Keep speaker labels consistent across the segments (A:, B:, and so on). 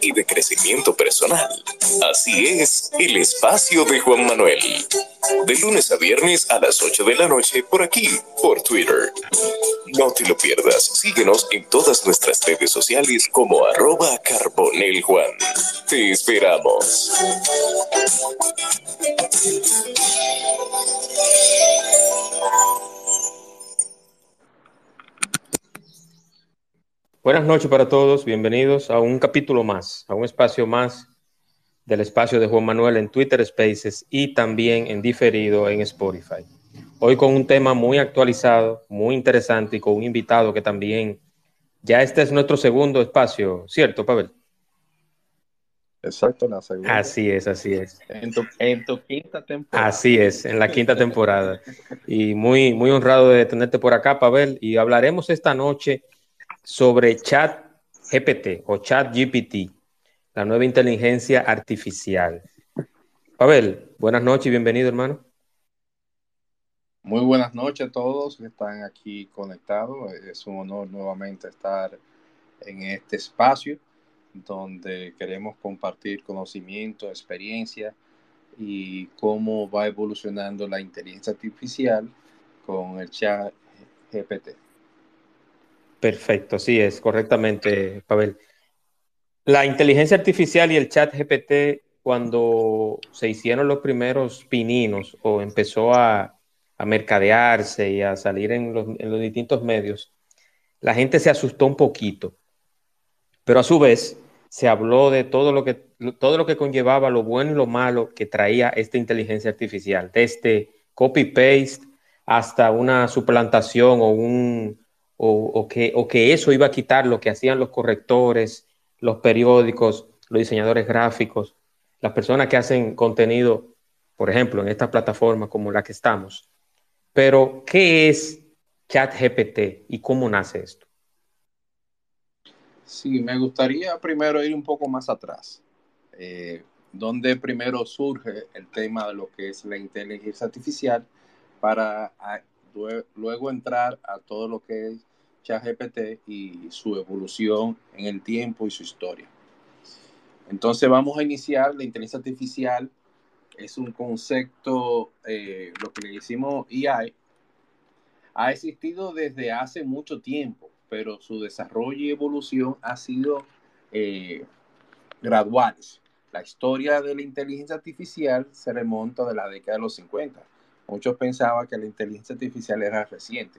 A: y de crecimiento personal. Así es, el espacio de Juan Manuel. De lunes a viernes a las 8 de la noche por aquí, por Twitter. No te lo pierdas, síguenos en todas nuestras redes sociales como arroba carboneljuan. Te esperamos.
B: Buenas noches para todos, bienvenidos a un capítulo más, a un espacio más del espacio de Juan Manuel en Twitter Spaces y también en diferido en Spotify. Hoy con un tema muy actualizado, muy interesante y con un invitado que también, ya este es nuestro segundo espacio, ¿cierto, Pavel?
C: Exacto, la segunda.
B: Así es, así es.
C: En tu, en tu, quinta temporada.
B: Así es, en la quinta temporada. Y muy, muy honrado de tenerte por acá, Pavel. Y hablaremos esta noche sobre Chat GPT o Chat GPT, la nueva inteligencia artificial. Pavel, buenas noches y bienvenido, hermano.
C: Muy buenas noches a todos que están aquí conectados. Es un honor nuevamente estar en este espacio donde queremos compartir conocimiento, experiencia y cómo va evolucionando la inteligencia artificial con el chat GPT.
B: Perfecto, así es, correctamente, Pavel. La inteligencia artificial y el chat GPT, cuando se hicieron los primeros pininos o empezó a, mercadearse y a salir en los, distintos medios, la gente se asustó un poquito. Pero a su vez, se habló de todo lo que, todo lo que conllevaba lo bueno y lo malo que traía esta inteligencia artificial, desde copy-paste hasta una suplantación o un, o, que, o que eso iba a quitar lo que hacían los correctores, los periódicos, los diseñadores gráficos, las personas que hacen contenido, por ejemplo, en esta plataforma como la que estamos. Pero, ¿qué es ChatGPT y cómo nace esto?
C: Sí, me gustaría primero ir un poco más atrás, eh, donde primero surge el tema de lo que es la inteligencia artificial para luego entrar a todo lo que es Y su evolución en el tiempo y su historia. Entonces vamos a iniciar la inteligencia artificial. Es un concepto, eh, lo que le decimos AI, ha existido desde hace mucho tiempo, pero su desarrollo y evolución ha sido eh, graduales. La historia de la inteligencia artificial se remonta de la década de los 50. Muchos pensaban que la inteligencia artificial era reciente,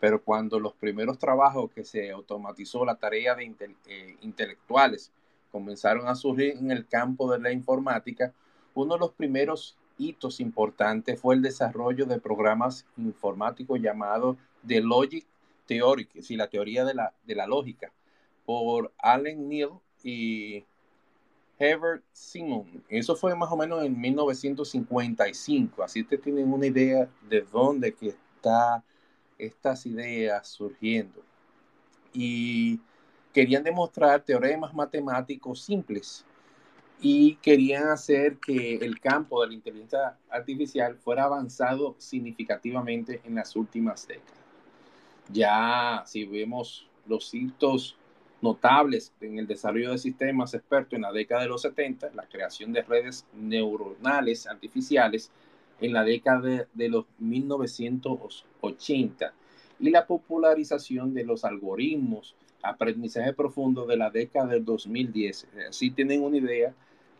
C: pero cuando los primeros trabajos que se automatizó la tarea de eh, intelectuales comenzaron a surgir en el campo de la informática, uno de los primeros hitos importantes fue el desarrollo de programas informáticos llamados The Logic Theory, es la teoría de la, de la lógica, por Allen Neal y Herbert Simon. Eso fue más o menos en 1955, así te tienen una idea de dónde que está estas ideas surgiendo y querían demostrar teoremas matemáticos simples y querían hacer que el campo de la inteligencia artificial fuera avanzado significativamente en las últimas décadas. Ya si vemos los hitos notables en el desarrollo de sistemas expertos en la década de los 70, la creación de redes neuronales artificiales, en la década de, los 1980 y la popularización de los algoritmos, aprendizaje profundo de la década del 2010. Así tienen una idea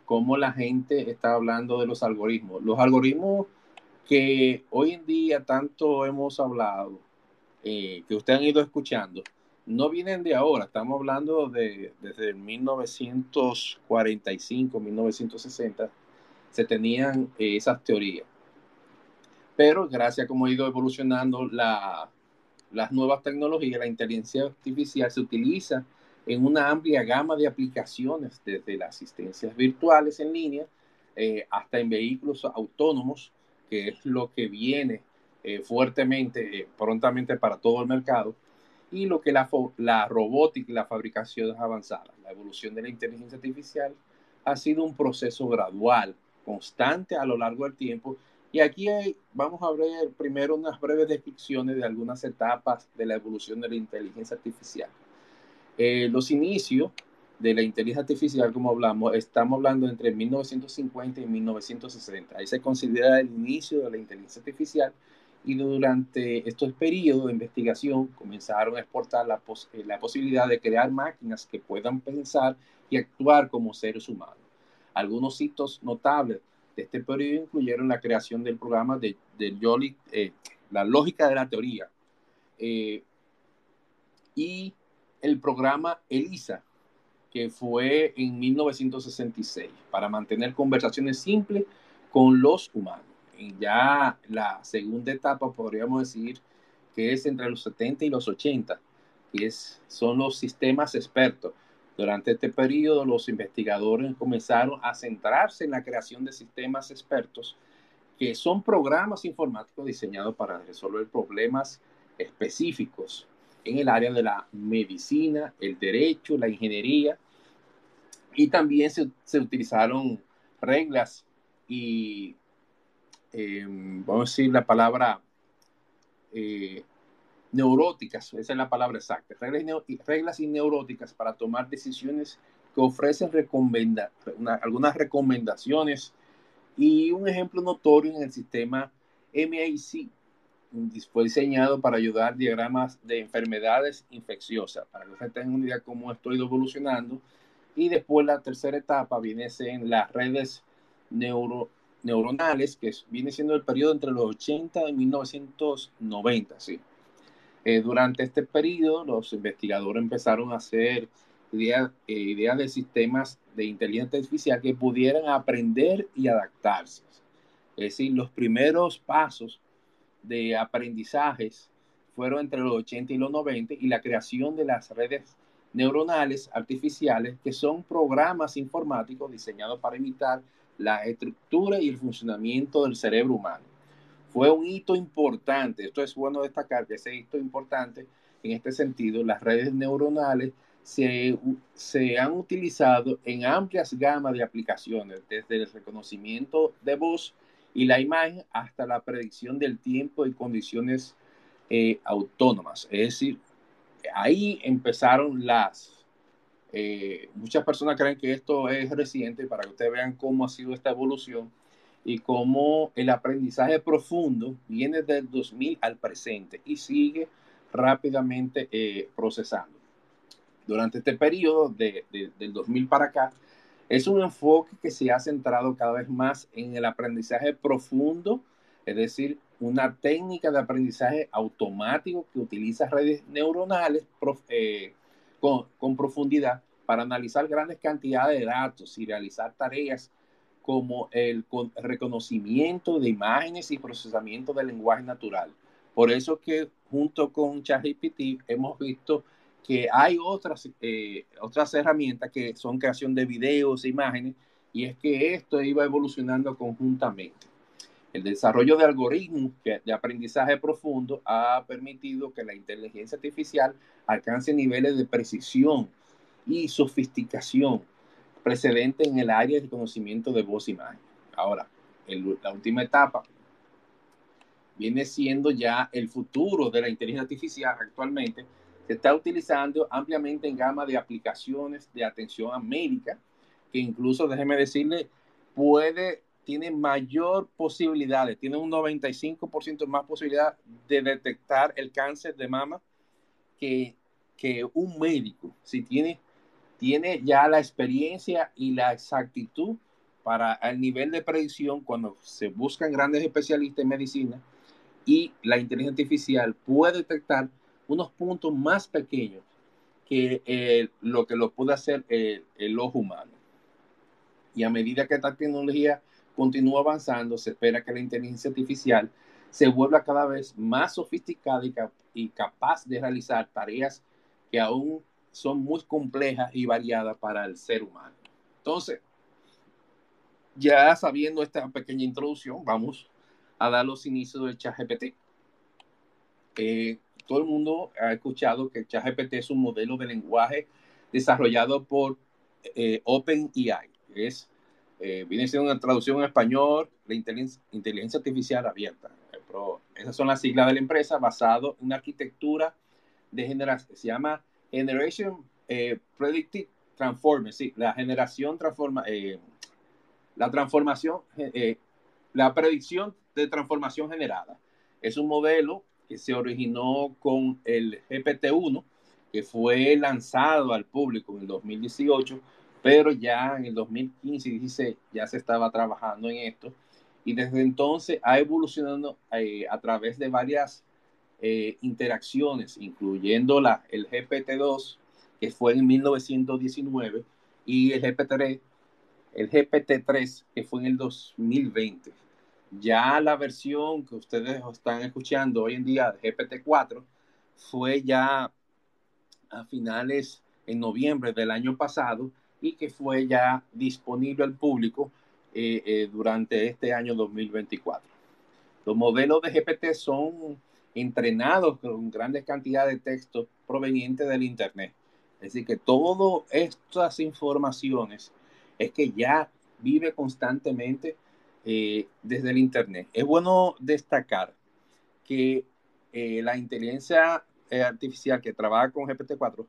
C: cómo la gente está hablando de los algoritmos. Los algoritmos que hoy en día tanto hemos hablado, eh, que ustedes han ido escuchando, no vienen de ahora, estamos hablando de desde 1945, 1960, se tenían eh, esas teorías pero gracias a cómo ha ido evolucionando las nuevas tecnologías, la inteligencia artificial se utiliza en una amplia gama de aplicaciones, desde las asistencias virtuales en línea eh, hasta en vehículos autónomos, que es lo que viene eh, fuertemente, eh, prontamente para todo el mercado, y lo que la, la robótica y la fabricación avanzada. La evolución de la inteligencia artificial ha sido un proceso gradual, constante a lo largo del tiempo y aquí vamos a ver primero unas breves descripciones de algunas etapas de la evolución de la inteligencia artificial. Eh, los inicios de la inteligencia artificial, como hablamos, estamos hablando entre 1950 y 1960. Ahí se considera el inicio de la inteligencia artificial y durante estos periodos de investigación comenzaron a exportar la, eh, la posibilidad de crear máquinas que puedan pensar y actuar como seres humanos. Algunos hitos notables de este periodo incluyeron la creación del programa de, Jolly, eh, la lógica de la teoría, eh, y el programa ELISA, que fue en 1966, para mantener conversaciones simples con los humanos. Ya la segunda etapa, podríamos decir, que es entre los 70 y los 80, que es, son los sistemas expertos. Durante este periodo, los investigadores comenzaron a centrarse en la creación de sistemas expertos, que son programas informáticos diseñados para resolver problemas específicos en el área de la medicina, el derecho, la ingeniería, y también se, utilizaron reglas y, eh, vamos a decir la palabra, eh, neuróticas, esa es la palabra exacta, reglas, reglas y neuróticas para tomar decisiones que ofrecen recomenda, algunas recomendaciones y un ejemplo notorio en el sistema MIC, fue diseñado para ayudar diagramas de enfermedades infecciosas, para que ustedes tengan una idea de cómo esto ha ido evolucionando. Y después la tercera etapa viene en las redes neuro, neuronales, que viene siendo el periodo entre los 80 y 1990. ¿sí? Eh, durante este periodo, los investigadores empezaron a hacer ideas, eh, ideas de sistemas de inteligencia artificial que pudieran aprender y adaptarse. Es decir, los primeros pasos de aprendizajes fueron entre los 80 y los 90 y la creación de las redes neuronales artificiales, que son programas informáticos diseñados para imitar la estructura y el funcionamiento del cerebro humano. Fue un hito importante, esto es bueno destacar que ese hito importante en este sentido, las redes neuronales se, se han utilizado en amplias gamas de aplicaciones, desde el reconocimiento de voz y la imagen hasta la predicción del tiempo y condiciones eh, autónomas. Es decir, ahí empezaron las... Eh, muchas personas creen que esto es reciente para que ustedes vean cómo ha sido esta evolución y cómo el aprendizaje profundo viene del 2000 al presente y sigue rápidamente eh, procesando. Durante este periodo de, del 2000 para acá, es un enfoque que se ha centrado cada vez más en el aprendizaje profundo, es decir, una técnica de aprendizaje automático que utiliza redes neuronales eh, con, profundidad para analizar grandes cantidades de datos y realizar tareas como el reconocimiento de imágenes y procesamiento del lenguaje natural. Por eso que junto con ChatGPT hemos visto que hay otras, eh, otras herramientas que son creación de videos imágenes, y es que esto iba evolucionando conjuntamente. El desarrollo de algoritmos de aprendizaje profundo ha permitido que la inteligencia artificial alcance niveles de precisión y sofisticación precedente en el área de conocimiento de voz e imagen. Ahora, la última etapa viene siendo ya el futuro de la inteligencia artificial actualmente, se está utilizando ampliamente en gama de aplicaciones de atención a médica, que incluso, déjeme decirle, puede, tiene mayor posibilidades, tiene un 95% más posibilidad de detectar el cáncer de mama que, que un médico, si tiene, tiene ya la experiencia y la exactitud para el nivel de predicción cuando se buscan grandes especialistas en medicina y la inteligencia artificial puede detectar unos puntos más pequeños que eh, lo que lo puede hacer el, el, ojo humano. Y a medida que esta tecnología continúa avanzando, se espera que la inteligencia artificial se vuelva cada vez más sofisticada y, y capaz de realizar tareas que aún son muy complejas y variadas para el ser humano. Entonces, ya sabiendo esta pequeña introducción, vamos a dar los inicios del chat GPT. Eh, todo el mundo ha escuchado que ChatGPT es un modelo de lenguaje desarrollado por eh, OpenAI. Es, eh, viene siendo una traducción en español de inteligencia, inteligencia artificial abierta. Pero esas son las siglas de la empresa basado en una arquitectura de generación. Se llama Generation eh, Predictive transforme, sí, la generación transforma, eh, la transformación, eh, la predicción de transformación generada. Es un modelo que se originó con el GPT-1, que fue lanzado al público en el 2018, pero ya en el 2015 y 2016 ya se estaba trabajando en esto y desde entonces ha evolucionado eh, a través de varias eh, interacciones, incluyendo la, el GPT-2, que fue en 1919, y el GPT-3, el GPT-3, que fue en el 2020. Ya la versión que ustedes están escuchando hoy en día, GPT-4, fue ya a finales en noviembre del año pasado y que fue ya disponible al público eh, eh, durante este año 2024. Los modelos de GPT son entrenados con grandes cantidades de texto provenientes del Internet. Es decir, que todas estas informaciones es que ya vive constantemente eh, desde el Internet. Es bueno destacar que la inteligencia artificial que trabaja con GPT-4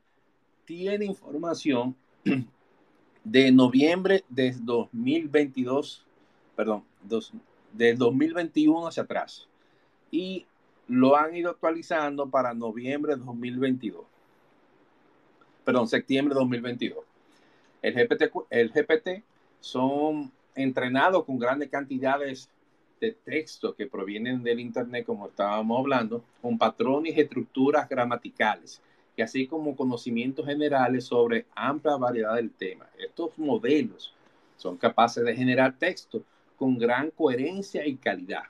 C: tiene información de noviembre de 2022, perdón, dos, del 2021 hacia atrás. Y lo han ido actualizando para noviembre de 2022. Perdón, septiembre de 2022. El GPT, el GPT son entrenados con grandes cantidades de texto que provienen del Internet, como estábamos hablando, con patrones y estructuras gramaticales y así como conocimientos generales sobre amplia variedad del tema. Estos modelos son capaces de generar texto con gran coherencia y calidad,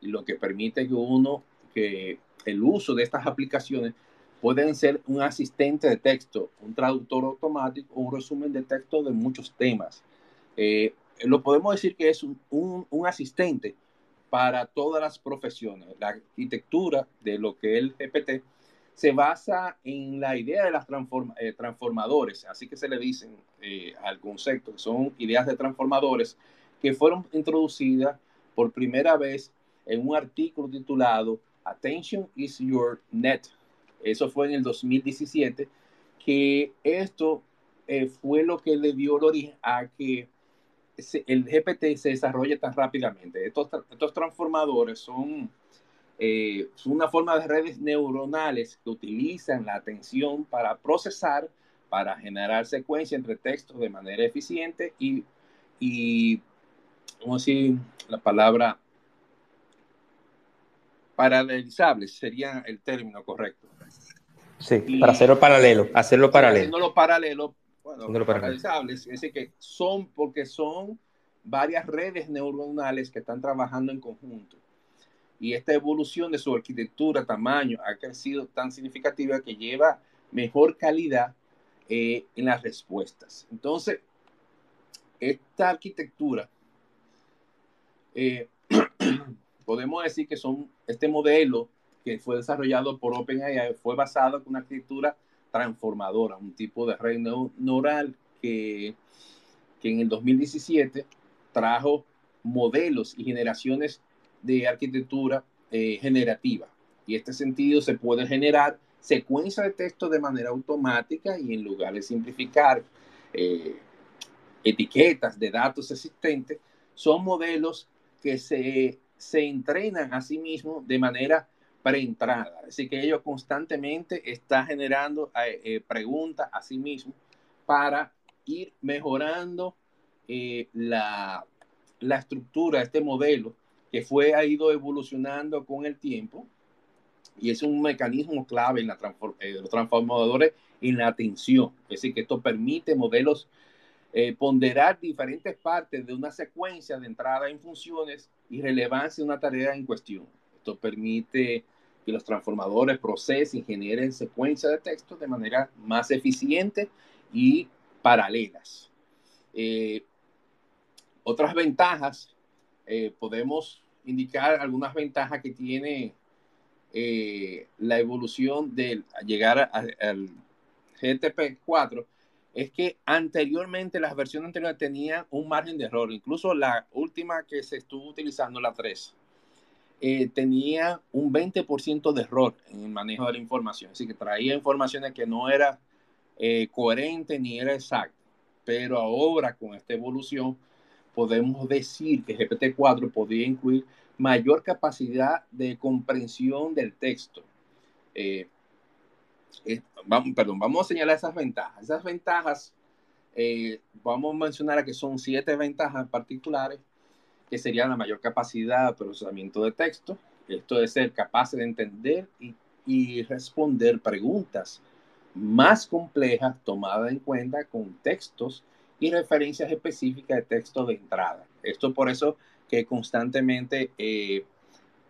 C: y lo que permite que uno, que el uso de estas aplicaciones pueden ser un asistente de texto, un traductor automático un resumen de texto de muchos temas. Eh, lo podemos decir que es un, un, un, asistente para todas las profesiones. La arquitectura de lo que es el GPT se basa en la idea de las eh, transformadores, así que se le dicen eh, al concepto, que son ideas de transformadores que fueron introducidas por primera vez en un artículo titulado Attention is Your Net. Eso fue en el 2017, que esto eh, fue lo que le dio el origen a que el GPT se desarrolle tan rápidamente. Estos, estos transformadores son eh, es una forma de redes neuronales que utilizan la atención para procesar, para generar secuencia entre textos de manera eficiente y, y ¿cómo decir la palabra? Paralelizables sería el término correcto.
B: Sí, para hacerlo paralelo, hacerlo paralelo.
C: Haciéndolo paralelo, bueno, paralelizables, es decir, que son, porque son varias redes neuronales que están trabajando en conjunto y esta evolución de su arquitectura, tamaño, ha crecido tan significativa que lleva mejor calidad eh, en las respuestas. Entonces, esta arquitectura, eh, podemos decir que son este modelo que fue desarrollado por OpenAI fue basado en una arquitectura transformadora, un tipo de red neural que, que en el 2017 trajo modelos y generaciones de arquitectura eh, generativa. Y en este sentido se puede generar secuencia de texto de manera automática y en lugar de simplificar eh, etiquetas de datos existentes, son modelos que se, se entrenan a sí mismos de manera preentrada. Así que ellos constantemente están generando eh, preguntas a sí mismos para ir mejorando la, la estructura este modelo que fue, ha ido evolucionando con el tiempo y es un mecanismo clave en la eh, los transformadores en la atención. Es decir, que esto permite modelos eh, ponderar diferentes partes de una secuencia de entrada en funciones y relevancia de una tarea en cuestión. Esto permite que los transformadores procesen y generen secuencias de texto de manera más eficiente y paralelas. Eh, otras ventajas, podemos indicar algunas ventajas que tiene eh, la evolución de llegar al GTP4 es que anteriormente las versiones anteriores tenían un margen de error, incluso la última que se estuvo utilizando, la 3, eh, tenía un 20% de error en el manejo de la información, así que traía informaciones que no era eh, coherente ni era exacto. Pero ahora con esta evolución podemos decir que GPT-4 podría incluir mayor capacidad de comprensión del texto. Eh, vamos, perdón, vamos a señalar esas ventajas. Esas ventajas, eh, vamos a mencionar que son siete ventajas particulares, que serían la mayor capacidad de procesamiento de texto, esto es ser capaz de entender y, y responder preguntas más complejas tomadas en cuenta con textos y referencias específicas de texto de entrada. Esto por eso que constantemente eh,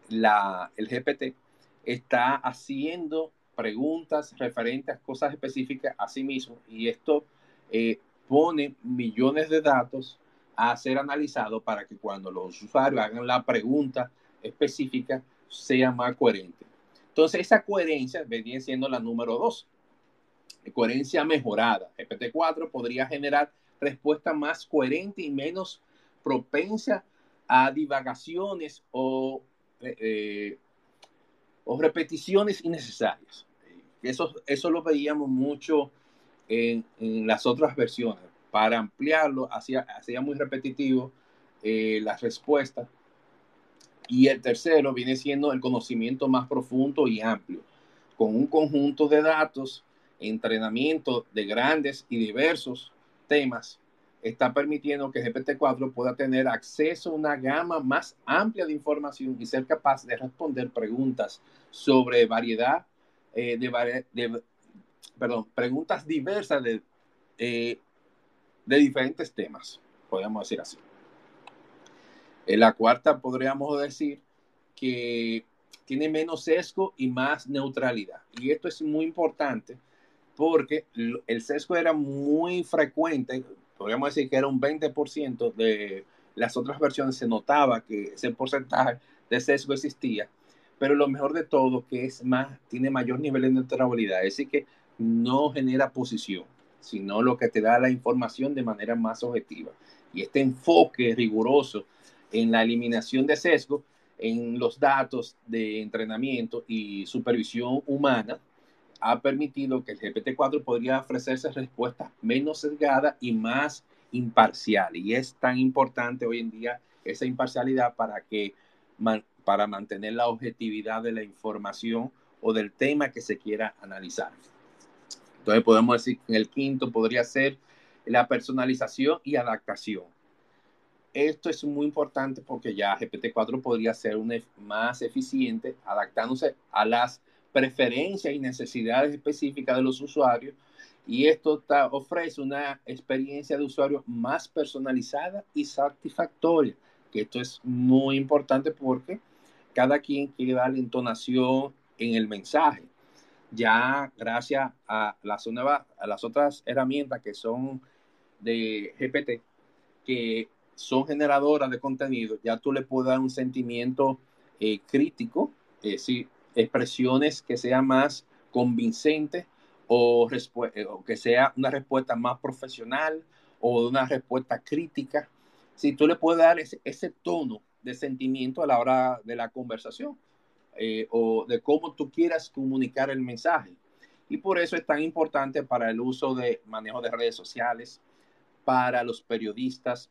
C: la, el GPT está haciendo preguntas referentes a cosas específicas a sí mismo y esto eh, pone millones de datos a ser analizados para que cuando los usuarios hagan la pregunta específica sea más coherente. Entonces, esa coherencia vendría siendo la número dos. Coherencia mejorada. GPT-4 podría generar respuesta más coherente y menos propensa a divagaciones o, eh, eh, o repeticiones innecesarias. Eso, eso lo veíamos mucho en, en las otras versiones. Para ampliarlo, hacía, hacía muy repetitivo eh, las respuestas. Y el tercero viene siendo el conocimiento más profundo y amplio, con un conjunto de datos, entrenamiento de grandes y diversos temas está permitiendo que GPT-4 pueda tener acceso a una gama más amplia de información y ser capaz de responder preguntas sobre variedad eh, de, perdón, preguntas diversas de, eh, de diferentes temas, podríamos decir así. En la cuarta podríamos decir que tiene menos sesgo y más neutralidad. Y esto es muy importante porque el sesgo era muy frecuente podríamos decir que era un 20% de las otras versiones, se notaba que ese porcentaje de sesgo existía, pero lo mejor de todo que es más, tiene mayor nivel de neutralidad, es decir, que no genera posición, sino lo que te da la información de manera más objetiva. Y este enfoque riguroso en la eliminación de sesgo, en los datos de entrenamiento y supervisión humana, ha permitido que el GPT-4 podría ofrecerse respuestas menos sesgadas y más imparciales. Y es tan importante hoy en día esa imparcialidad para que para mantener la objetividad de la información o del tema que se quiera analizar. Entonces podemos decir que el quinto podría ser la personalización y adaptación. Esto es muy importante porque ya GPT-4 podría ser un, más eficiente adaptándose a las preferencias y necesidades específicas de los usuarios y esto ofrece una experiencia de usuario más personalizada y satisfactoria, que esto es muy importante porque cada quien quiere dar la entonación en el mensaje. Ya gracias a las, a las otras herramientas que son de GPT, que son generadoras de contenido, ya tú le puedes dar un sentimiento eh, crítico, es decir, expresiones que sean más convincentes o, eh, o, que sea una respuesta más profesional o una respuesta crítica. Si tú le puedes dar ese, ese tono de sentimiento a la hora de la conversación eh, o de cómo tú quieras comunicar el mensaje. Y por eso es tan importante para el uso de manejo de redes sociales, para los periodistas,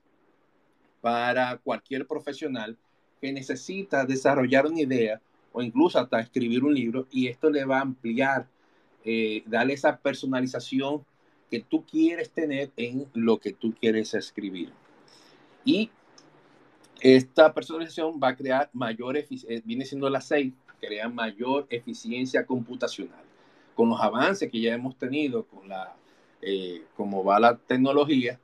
C: para cualquier profesional que necesita desarrollar una idea o incluso hasta escribir un libro y esto le va a ampliar, eh, darle esa personalización que tú quieres tener en lo que tú quieres escribir. Y esta personalización va a crear mayor eficiencia, eh, viene siendo la 6, crea mayor eficiencia computacional. Con los avances que ya hemos tenido, con la, eh, va la tecnología,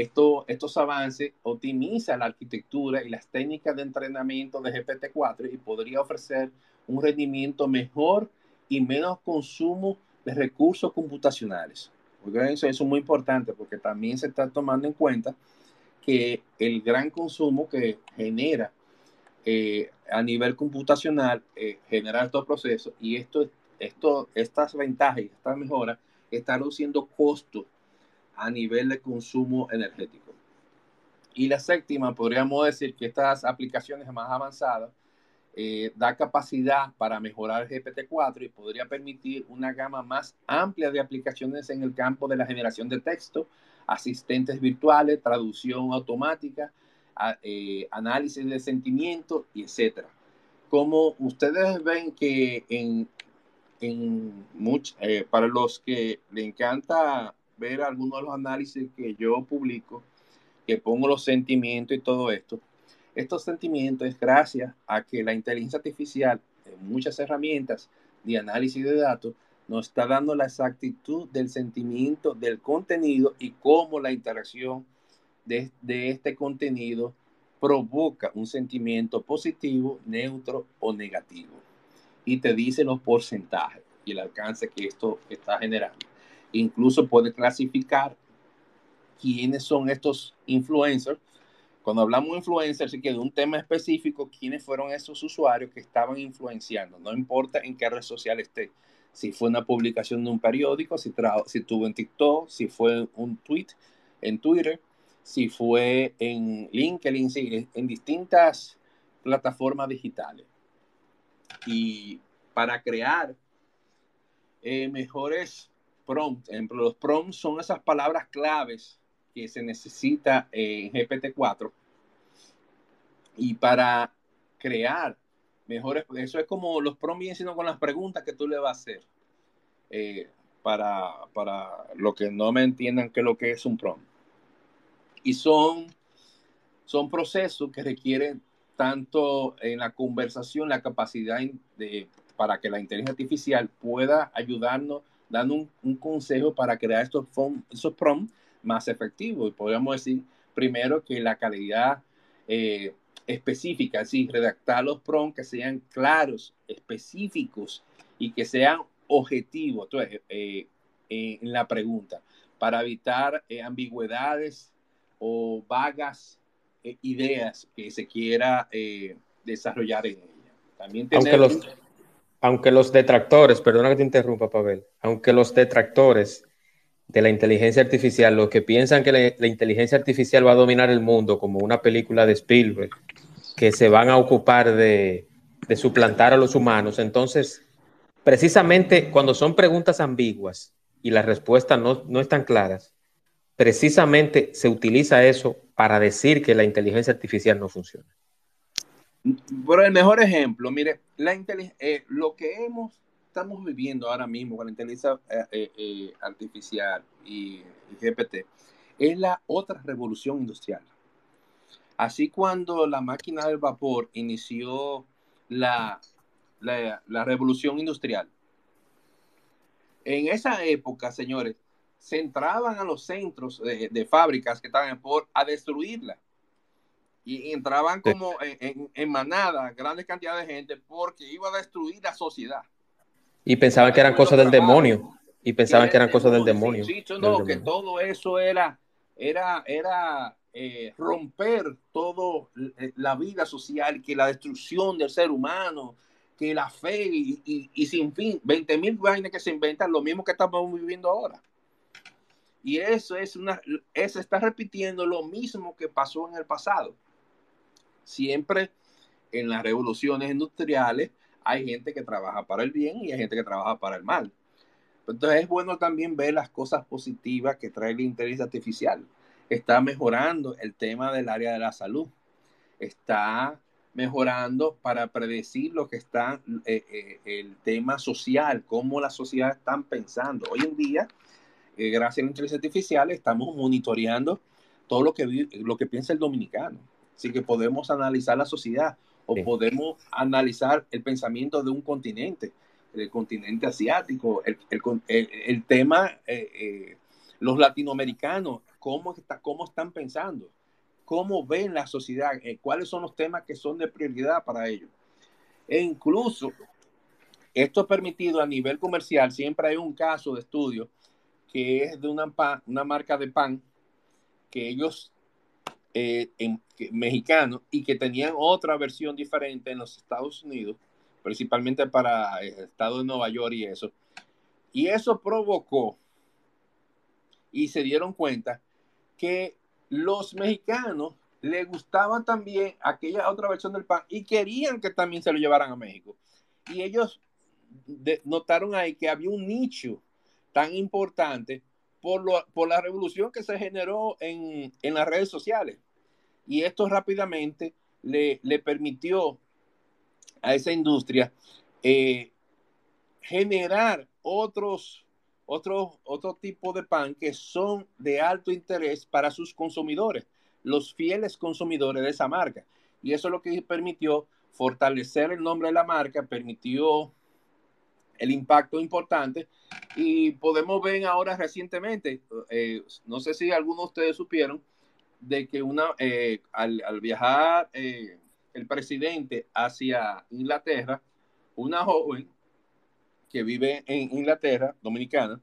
C: esto, estos avances optimizan la arquitectura y las técnicas de entrenamiento de GPT-4 y podría ofrecer un rendimiento mejor y menos consumo de recursos computacionales. Eso es muy importante porque también se está tomando en cuenta que el gran consumo que genera eh, a nivel computacional eh, genera estos procesos y esto, estas ventajas y estas mejoras están reduciendo costos a nivel de consumo energético. Y la séptima, podríamos decir que estas aplicaciones más avanzadas eh, da capacidad para mejorar GPT-4 y podría permitir una gama más amplia de aplicaciones en el campo de la generación de texto, asistentes virtuales, traducción automática, eh, análisis de sentimientos y etcétera. Como ustedes ven que en, en eh, para los que le encanta ver algunos de los análisis que yo publico, que pongo los sentimientos y todo esto, estos sentimientos es gracias a que la inteligencia artificial, en muchas herramientas de análisis de datos, nos está dando la exactitud del sentimiento, del contenido y cómo la interacción de, de este contenido provoca un sentimiento positivo, neutro o negativo. Y te dice los porcentajes y el alcance que esto está generando. Incluso puede clasificar quiénes son estos influencers cuando hablamos de influencers, que de un tema específico, quiénes fueron esos usuarios que estaban influenciando, no importa en qué red social esté. Si fue una publicación de un periódico, si, si tuvo en TikTok, si fue un tweet en Twitter, si fue en LinkedIn, en distintas plataformas digitales. Y para crear eh, mejores prompts, los prompts son esas palabras claves que se necesita en GPT-4 y para crear mejores, eso es como los prompts sino con las preguntas que tú le vas a hacer eh, para, para lo que no me entiendan qué es lo que es un prompt. Y son, son procesos que requieren tanto en la conversación la capacidad de, para que la inteligencia artificial pueda ayudarnos dando un, consejo para crear estos, esos prompts más efectivo. Y podríamos decir primero que la calidad eh, específica, así redactar los prompts que sean claros, específicos y que sean objetivos entonces, eh, eh, en la pregunta para evitar ambigüedades o vagas ideas que se quiera desarrollar en ella. También
B: aunque, los, aunque los detractores, perdona que te interrumpa, Pavel, aunque los detractores de la inteligencia artificial, los que piensan que la, inteligencia artificial va a dominar el mundo como una película de Spielberg, que se van a ocupar de, suplantar a los humanos. Entonces, precisamente cuando son preguntas ambiguas y las respuestas no, no están claras, precisamente se utiliza eso para decir que la inteligencia artificial no funciona.
C: Por el mejor ejemplo, mire, la eh, lo que hemos estamos viviendo ahora mismo con la inteligencia eh, eh, eh, artificial y, GPT es la otra revolución industrial. Así cuando la máquina del vapor inició la, la, revolución industrial, en esa época, señores, se entraban a los centros de, fábricas que estaban por a destruirla. Y entraban como en, en manada, grandes cantidades de gente, porque iba a destruir la sociedad.
B: Y pensaban que eran cosas del demonio. Y pensaban que eran cosas del demonio.
C: Sí, no, que todo eso era, era, era eh, romper toda eh, la vida social, que la destrucción del ser humano, que la fe y, y, sin fin, 20 mil vainas que se inventan, lo mismo que estamos viviendo ahora. Y eso es una, se está repitiendo lo mismo que pasó en el pasado. Siempre en las revoluciones industriales hay gente que trabaja para el bien y hay gente que trabaja para el mal. Entonces es bueno también ver las cosas positivas que trae la inteligencia artificial. Está mejorando el tema del área de la salud. Está mejorando para predecir lo que está eh, eh, el tema social, cómo la sociedad están pensando. Hoy en día, eh, gracias a la inteligencia artificial, estamos monitoreando todo lo que, lo que piensa el dominicano. Así que podemos analizar la sociedad o podemos analizar el pensamiento de un continente, el continente asiático, el, el, el, tema, eh, eh, los latinoamericanos, cómo, está, cómo están pensando, cómo ven la sociedad, eh, cuáles son los temas que son de prioridad para ellos. E incluso esto es permitido a nivel comercial, siempre hay un caso de estudio que es de una, una marca de pan que ellos eh, en, mexicano y que tenían otra versión diferente en los Estados Unidos, principalmente para el estado de Nueva York y eso. Y eso provocó y se dieron cuenta que los mexicanos le gustaba también aquella otra versión del pan y querían que también se lo llevaran a México. Y ellos notaron ahí que había un nicho tan importante por, lo, por la revolución que se generó en, en, las redes sociales. Y esto rápidamente le, le permitió a esa industria eh, generar otros, otros, otro tipo de pan que son de alto interés para sus consumidores los fieles consumidores de esa marca. Y eso es lo que permitió fortalecer el nombre de la marca, permitió el impacto importante. Y podemos ver ahora recientemente, eh, no sé si algunos de ustedes supieron, de que una, eh, al, viajar eh, el presidente hacia Inglaterra, una joven que vive en Inglaterra, dominicana,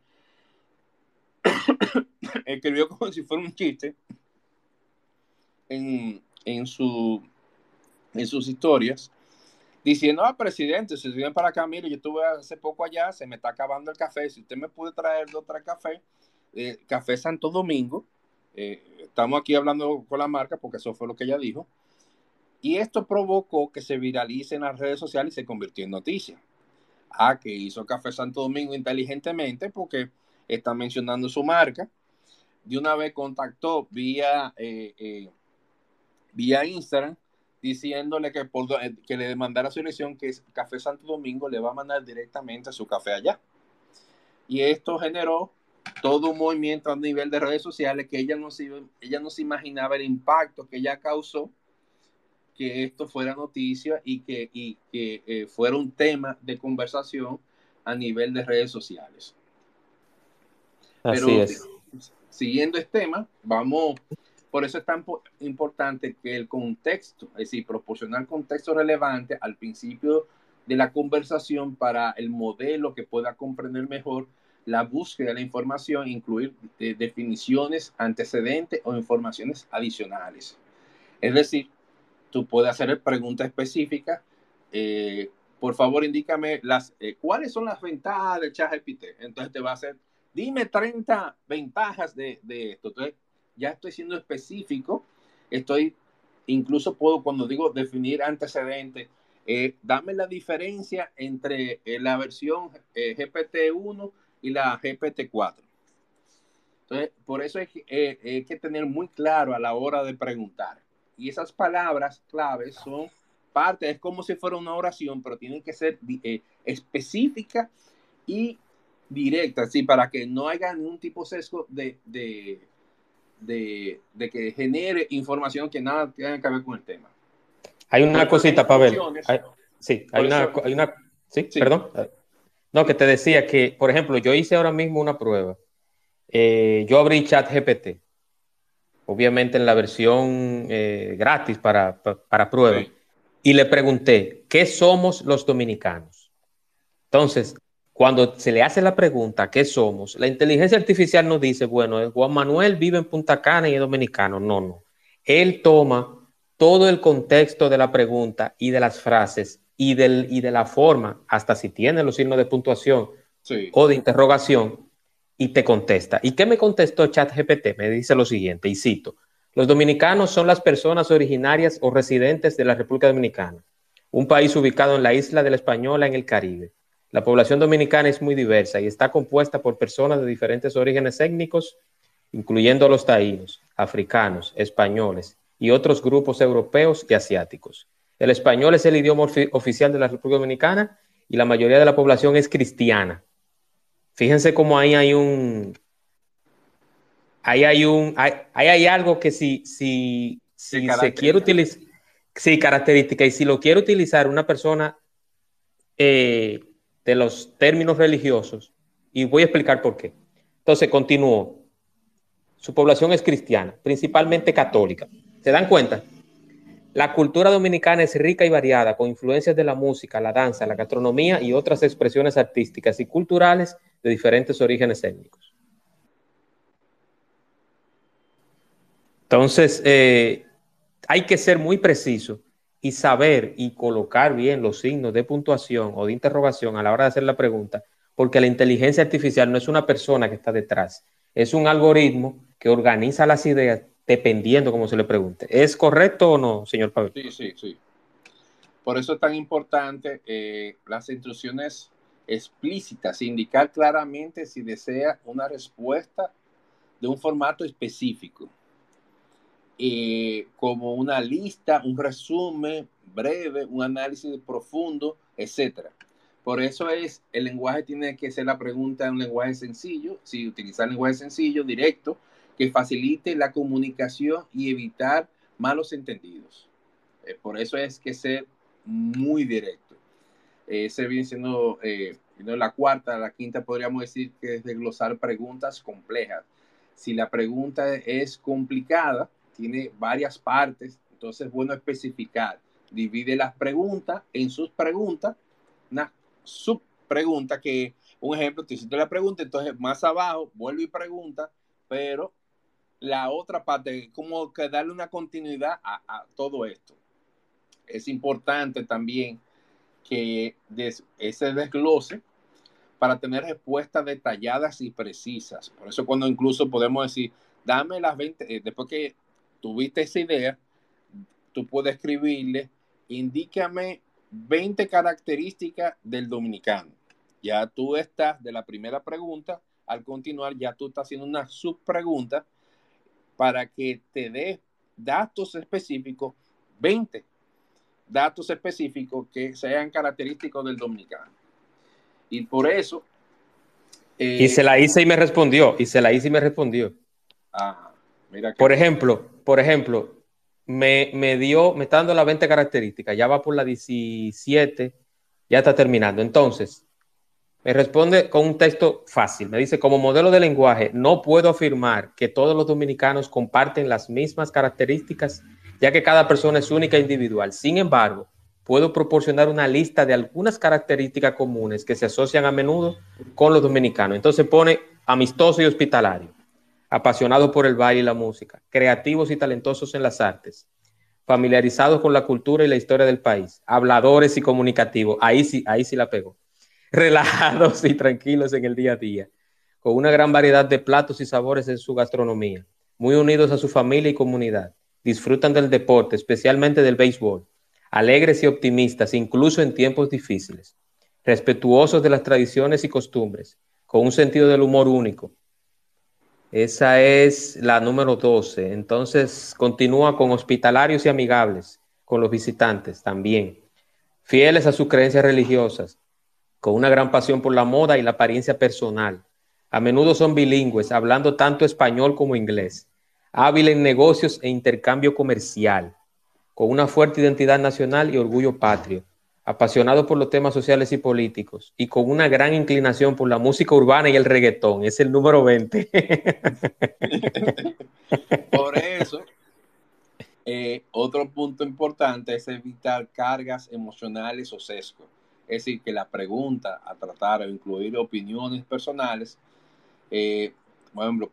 C: escribió como si fuera un chiste, en, en, en sus historias diciendo, ah, presidente, si vienen para acá, mire, yo estuve hace poco allá, se me está acabando el café, si usted me puede traer otra café, eh, Café Santo Domingo, eh, estamos aquí hablando con la marca porque eso fue lo que ella dijo, y esto provocó que se viralice en las redes sociales y se convirtió en noticia. Ah, que hizo Café Santo Domingo inteligentemente porque está mencionando su marca. De una vez contactó vía eh, vía Instagram diciéndole que, por, eh, que le demandara su elección que Café Santo Domingo le va a mandar directamente su café allá. Y esto generó todo un movimiento a nivel de redes sociales que ella no se, ella no se imaginaba el impacto que ella causó que esto fuera noticia y que, y que eh, fuera un tema de conversación a nivel de redes sociales.
B: Así es.
C: Siguiendo este tema, vamos por eso es tan importante que el contexto, es decir, proporcionar contexto relevante al principio de la conversación para el modelo que pueda comprender mejor la búsqueda de la información, incluir definiciones, antecedentes o informaciones adicionales. Es decir, tú puedes hacer preguntas específicas. Eh, por favor, indícame las, eh, cuáles son las ventajas del ChatGPT. Entonces te va a hacer, dime 30 ventajas de, de esto. Entonces, ya estoy siendo específico, estoy, incluso puedo cuando digo definir antecedentes, eh, dame la diferencia entre eh, la versión eh, GPT-1 y la GPT-4. Entonces, por eso hay que tener muy claro a la hora de preguntar. Y esas palabras claves son parte, es como si fuera una oración, pero tienen que ser específicas y directas, ¿sí? para que no haya ningún tipo de sesgo de, que genere información que nada tenga que ver con el tema.
B: Hay una cosita, Pavel. sí, hay una, hay una ¿sí? perdón. No, que te decía que, por ejemplo, yo hice ahora mismo una prueba. Eh, yo abrí chat GPT, obviamente en la versión eh, gratis para, para, prueba, y le pregunté, ¿qué somos los dominicanos? Entonces, cuando se le hace la pregunta, ¿qué somos? La inteligencia artificial nos dice, bueno, Juan Manuel vive en Punta Cana y es dominicano. No, no. Él toma todo el contexto de la pregunta y de las frases y, del, y de la forma, hasta si tiene los signos de puntuación o de interrogación, y te contesta. ¿Y qué me contestó ChatGPT? Me dice lo siguiente, y cito, los dominicanos son las personas originarias o residentes de la República Dominicana, un país ubicado en la isla de la Española en el Caribe la población dominicana es muy diversa y está compuesta por personas de diferentes orígenes étnicos, incluyendo los taínos, africanos, españoles y otros grupos europeos y asiáticos. El español es el idioma oficial de la República Dominicana y la mayoría de la población es cristiana. Fíjense cómo ahí hay un, ahí hay un, ahí hay algo que si, si, si se quiere utilizar, sí, característica, y si lo quiere utilizar una persona eh, de los términos religiosos y voy a explicar por qué. Entonces, continúo. Su población es cristiana, principalmente católica. ¿Se dan cuenta? La cultura dominicana es rica y variada, con influencias de la música, la danza, la gastronomía y otras expresiones artísticas y culturales de diferentes orígenes étnicos. Entonces, eh, hay que ser muy preciso y saber y colocar bien los signos de puntuación o de interrogación a la hora de hacer la pregunta, porque la inteligencia artificial no es una persona que está detrás, es un algoritmo que organiza las ideas dependiendo cómo se le pregunte. ¿Es correcto o no, señor Pablo?
C: Sí, sí, sí. Por eso es tan importante eh, las instrucciones explícitas, indicar claramente si desea una respuesta de un formato específico, eh, como una lista, un resumen breve, un análisis profundo, etcétera. Por eso es, el lenguaje tiene que ser la pregunta en un lenguaje sencillo, si utilizar lenguaje sencillo, directo, que facilite la comunicación y evitar malos entendidos. Eh, por eso es que ser muy directo. Ese viene siendo eh, la cuarta, la quinta podríamos decir que es desglosar preguntas complejas. Si la pregunta es complicada, tiene varias partes, entonces es bueno especificar. Divide las preguntas en sus preguntas, una subpregunta que, un ejemplo, te hiciste la pregunta, entonces más abajo vuelve y pregunta, pero la otra parte, como que darle una continuidad a, todo esto. Es importante también que ese desglose para tener respuestas detalladas y precisas. Por eso cuando incluso podemos decir, dame las 20, eh, después que tuviste esa idea, tú puedes escribirle, indícame 20 características del dominicano. Ya tú estás de la primera pregunta, al continuar ya tú estás haciendo una subpregunta para que te dé datos específicos, 20 datos específicos que sean característicos del dominicano. Y por eso...
B: y se la hice y me respondió, y se la hice y me respondió.
C: Ah, mira
B: por ejemplo, por ejemplo, me, dio, me está dando la 20 características, ya va por la 17, ya está terminando. Entonces, me responde con un texto fácil. Me dice, como modelo de lenguaje, no puedo afirmar que todos los dominicanos comparten las mismas características, ya que cada persona es única e individual. Sin embargo, puedo proporcionar una lista de algunas características comunes que se asocian a menudo con los dominicanos. Entonces pone amistoso y hospitalario apasionados por el baile y la música, creativos y talentosos en las artes, familiarizados con la cultura y la historia del país, habladores y comunicativos, ahí sí, ahí sí la pegó, relajados y tranquilos en el día a día, con una gran variedad de platos y sabores en su gastronomía, muy unidos a su familia y comunidad, disfrutan del deporte, especialmente del béisbol, alegres y optimistas, incluso en tiempos difíciles, respetuosos de las tradiciones y costumbres, con un sentido del humor único, esa es la número 12. Entonces continúa con hospitalarios y amigables con los visitantes también. Fieles a sus creencias religiosas, con una gran pasión por la moda y la apariencia personal. A menudo son bilingües, hablando tanto español como inglés. Hábil en negocios e intercambio comercial, con una fuerte identidad nacional y orgullo patrio apasionado por los temas sociales y políticos y con una gran inclinación por la música urbana y el reggaetón. Es el número 20.
C: por eso, eh, otro punto importante es evitar cargas emocionales o sesgos. Es decir, que la pregunta a tratar o incluir opiniones personales, eh, por ejemplo,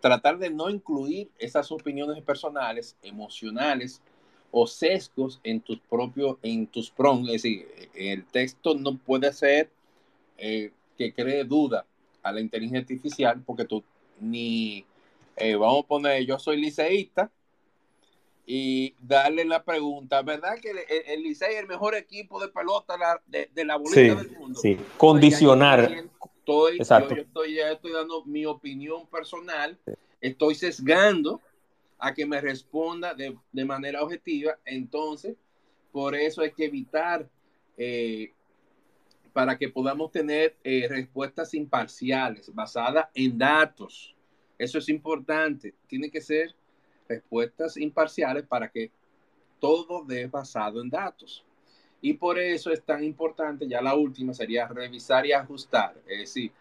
C: tratar de no incluir esas opiniones personales, emocionales, o sesgos en tus propios, en tus prompts. Es decir, el texto no puede ser eh, que cree duda a la inteligencia artificial porque tú ni, eh, vamos a poner, yo soy liceísta y darle la pregunta, ¿verdad que el, el Licey es el mejor equipo de pelota de, la bolita del mundo?
B: Sí, condicionar.
C: Estoy, Exacto. Yo, estoy, ya estoy dando mi opinión personal, estoy sesgando a que me responda de, manera objetiva. Entonces, por eso hay que evitar, eh, para que podamos tener eh, respuestas imparciales, basadas en datos. Eso es importante. Tiene que ser respuestas imparciales para que todo dé basado en datos. Y por eso es tan importante, ya la última sería revisar y ajustar. Es decir,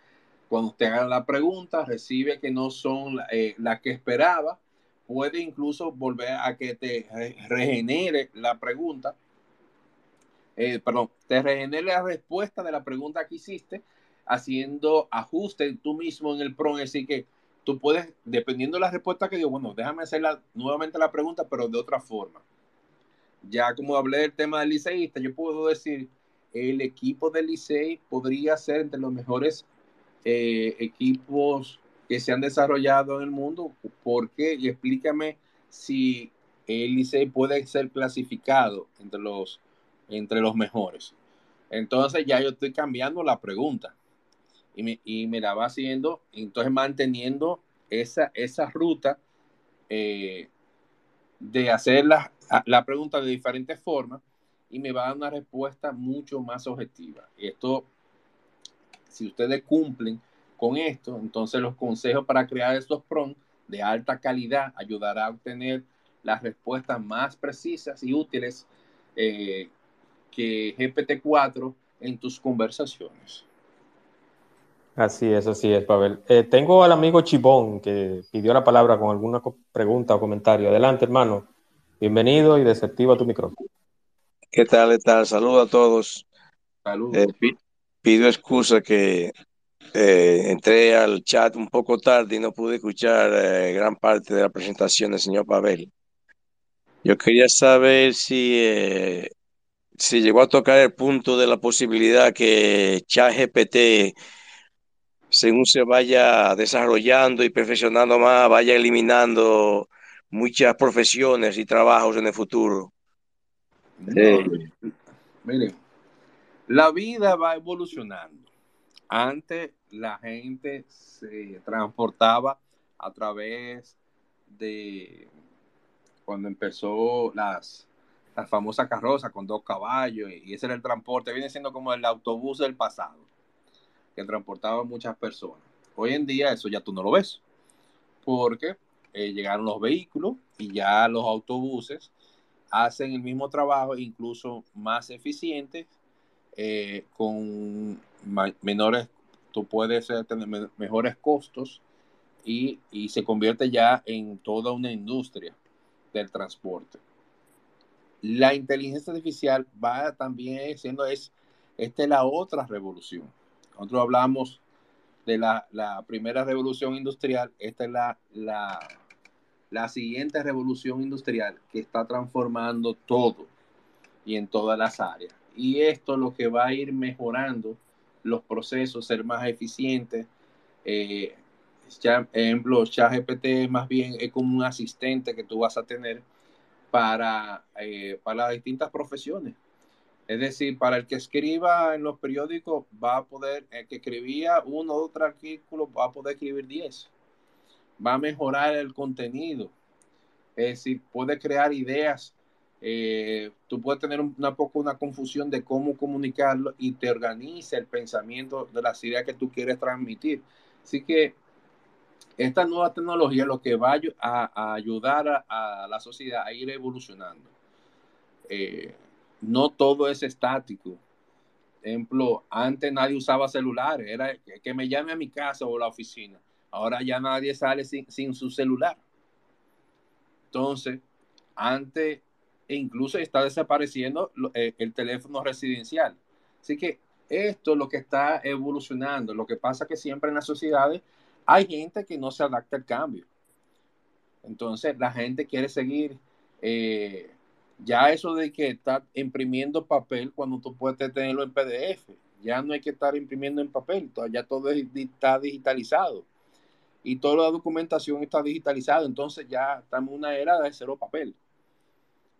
C: cuando usted haga la pregunta, recibe que no son eh, las que esperaba, puede incluso volver a que te regenere la pregunta, eh, perdón, te regenere la respuesta de la pregunta que hiciste, haciendo ajustes tú mismo en el PROM, así que tú puedes, dependiendo de la respuesta que dio, bueno, déjame hacer nuevamente la pregunta, pero de otra forma. Ya como hablé del tema del liceísta, yo puedo decir, el equipo del Licey podría ser entre los mejores eh, equipos que se han desarrollado en el mundo. ¿Por qué? Y explícame si el puede ser clasificado entre los, entre los mejores. Entonces ya yo estoy cambiando la pregunta y me, y me la va haciendo, entonces manteniendo esa, esa ruta eh, de hacer la, la, pregunta de diferentes formas y me va a dar una respuesta mucho más objetiva. Y esto, si ustedes cumplen con esto, entonces los consejos para crear estos prompts de alta calidad ayudará a obtener las respuestas más precisas y útiles eh, que GPT-4 en tus conversaciones.
B: Así es, así es, Pavel. Eh, tengo al amigo Chibón que pidió la palabra con alguna pregunta o comentario. Adelante, hermano. Bienvenido y desactiva tu micrófono.
D: ¿Qué tal? ¿Qué tal? Saludos a todos. Saludos. Eh, pido excusa que eh, entré al chat un poco tarde y no pude escuchar gran parte de la presentación del señor Pavel. Yo quería saber si si llegó a tocar el punto de la posibilidad que ChatGPT, según se vaya desarrollando y perfeccionando más, vaya eliminando muchas profesiones y trabajos en el futuro.
C: miren, la vida va evolucionando. Antes la gente se transportaba a través de cuando empezó las la famosa carroza con dos caballos y ese era el transporte, viene siendo como el autobús del pasado, que transportaba muchas personas. Hoy en día eso ya tú no lo ves, porque eh, llegaron los vehículos y ya los autobuses hacen el mismo trabajo, incluso más eficiente, eh, con menores, tú puedes tener mejores costos y, y se convierte ya en toda una industria del transporte la inteligencia artificial va también siendo, es, esta es la otra revolución. Nosotros hablamos de la, primera revolución industrial, esta es la, la, la siguiente revolución industrial que está transformando todo y en todas las áreas. Y esto lo que va a ir mejorando los procesos, ser más eficientes. Eh, ya, ejemplo, ChatGPT más bien es como un asistente que tú vas a tener para, eh, para las distintas profesiones. Es decir, para el que escriba en los periódicos va a poder, el que escribía uno o otro artículo va a poder escribir 10. Va a mejorar el contenido. Es decir, puede crear ideas. Eh, tú puedes tener una poco una confusión de cómo comunicarlo y te organiza el pensamiento de las ideas que tú quieres transmitir. Así que esta nueva tecnología lo que va a, ayudar a, la sociedad a ir evolucionando. Eh, no todo es estático. Ejemplo, antes nadie usaba celulares, era que, me llame a mi casa o la oficina. Ahora ya nadie sale sin, su celular. Entonces, antes e incluso está desapareciendo eh, el teléfono residencial. Así que esto es lo que está evolucionando. Lo que pasa que siempre en las sociedades hay gente que no se adapta al cambio. Entonces, la gente quiere seguir. Eh, ya eso de que está imprimiendo papel cuando tú puedes tenerlo en PDF. Ya no hay que estar imprimiendo en papel. Ya todo está digitalizado. Y toda la documentación está digitalizada. Entonces, ya estamos en una era de cero papel.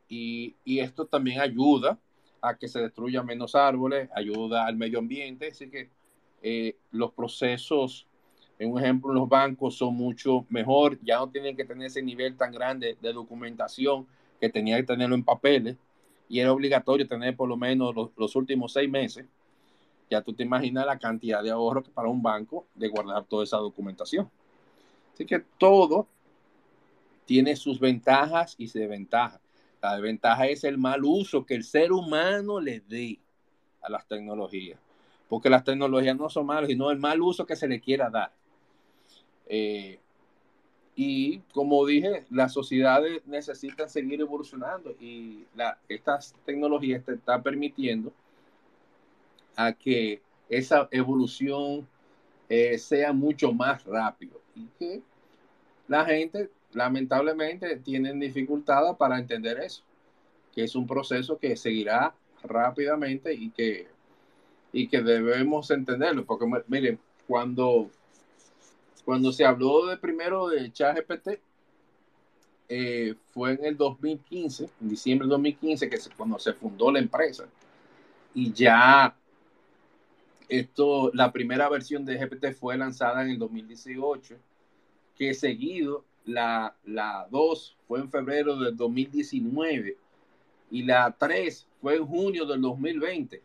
C: Y, esto también ayuda a que se destruyan menos árboles, ayuda al medio ambiente. Así que eh, los procesos en un ejemplo, los bancos son mucho mejor, ya no tienen que tener ese nivel tan grande de documentación que tenía que tenerlo en papeles y era obligatorio tener por lo menos los, últimos seis meses. Ya tú te imaginas la cantidad de ahorro para un banco de guardar toda esa documentación. Así que todo tiene sus ventajas y desventajas. La desventaja es el mal uso que el ser humano le dé a las tecnologías. Porque las tecnologías no son malas, sino el mal uso que se le quiera dar. Eh, y como dije, las sociedades necesitan seguir evolucionando y la, estas tecnologías te están permitiendo a que esa evolución eh, sea mucho más rápido y que la gente lamentablemente tiene dificultades para entender eso, que es un proceso que seguirá rápidamente y que, y que debemos entenderlo, porque miren, cuando cuando se habló de primero de ChatGPT, eh, fue en el 2015, en diciembre de 2015, que cuando se fundó la empresa. Y ya esto, la primera versión de GPT fue lanzada en el 2018, que seguido la, la 2 fue en febrero del 2019 y la 3 fue en junio del 2020.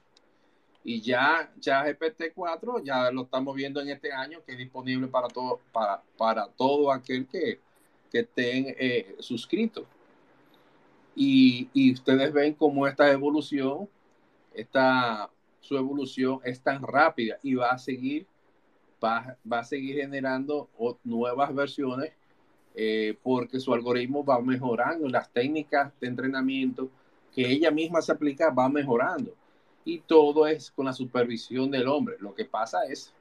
C: Y ya, ya GPT-4 ya lo estamos viendo en este año, que es disponible para todo, para, para todo aquel que, que esté eh. Y, y, ustedes ven cómo esta evolución, esta, su evolución es tan rápida y va a seguir, va, va a seguir generando nuevas versiones eh, porque su algoritmo va mejorando, las técnicas de entrenamiento que ella misma se aplica va mejorando y todo es con la supervisión del hombre. Lo que pasa es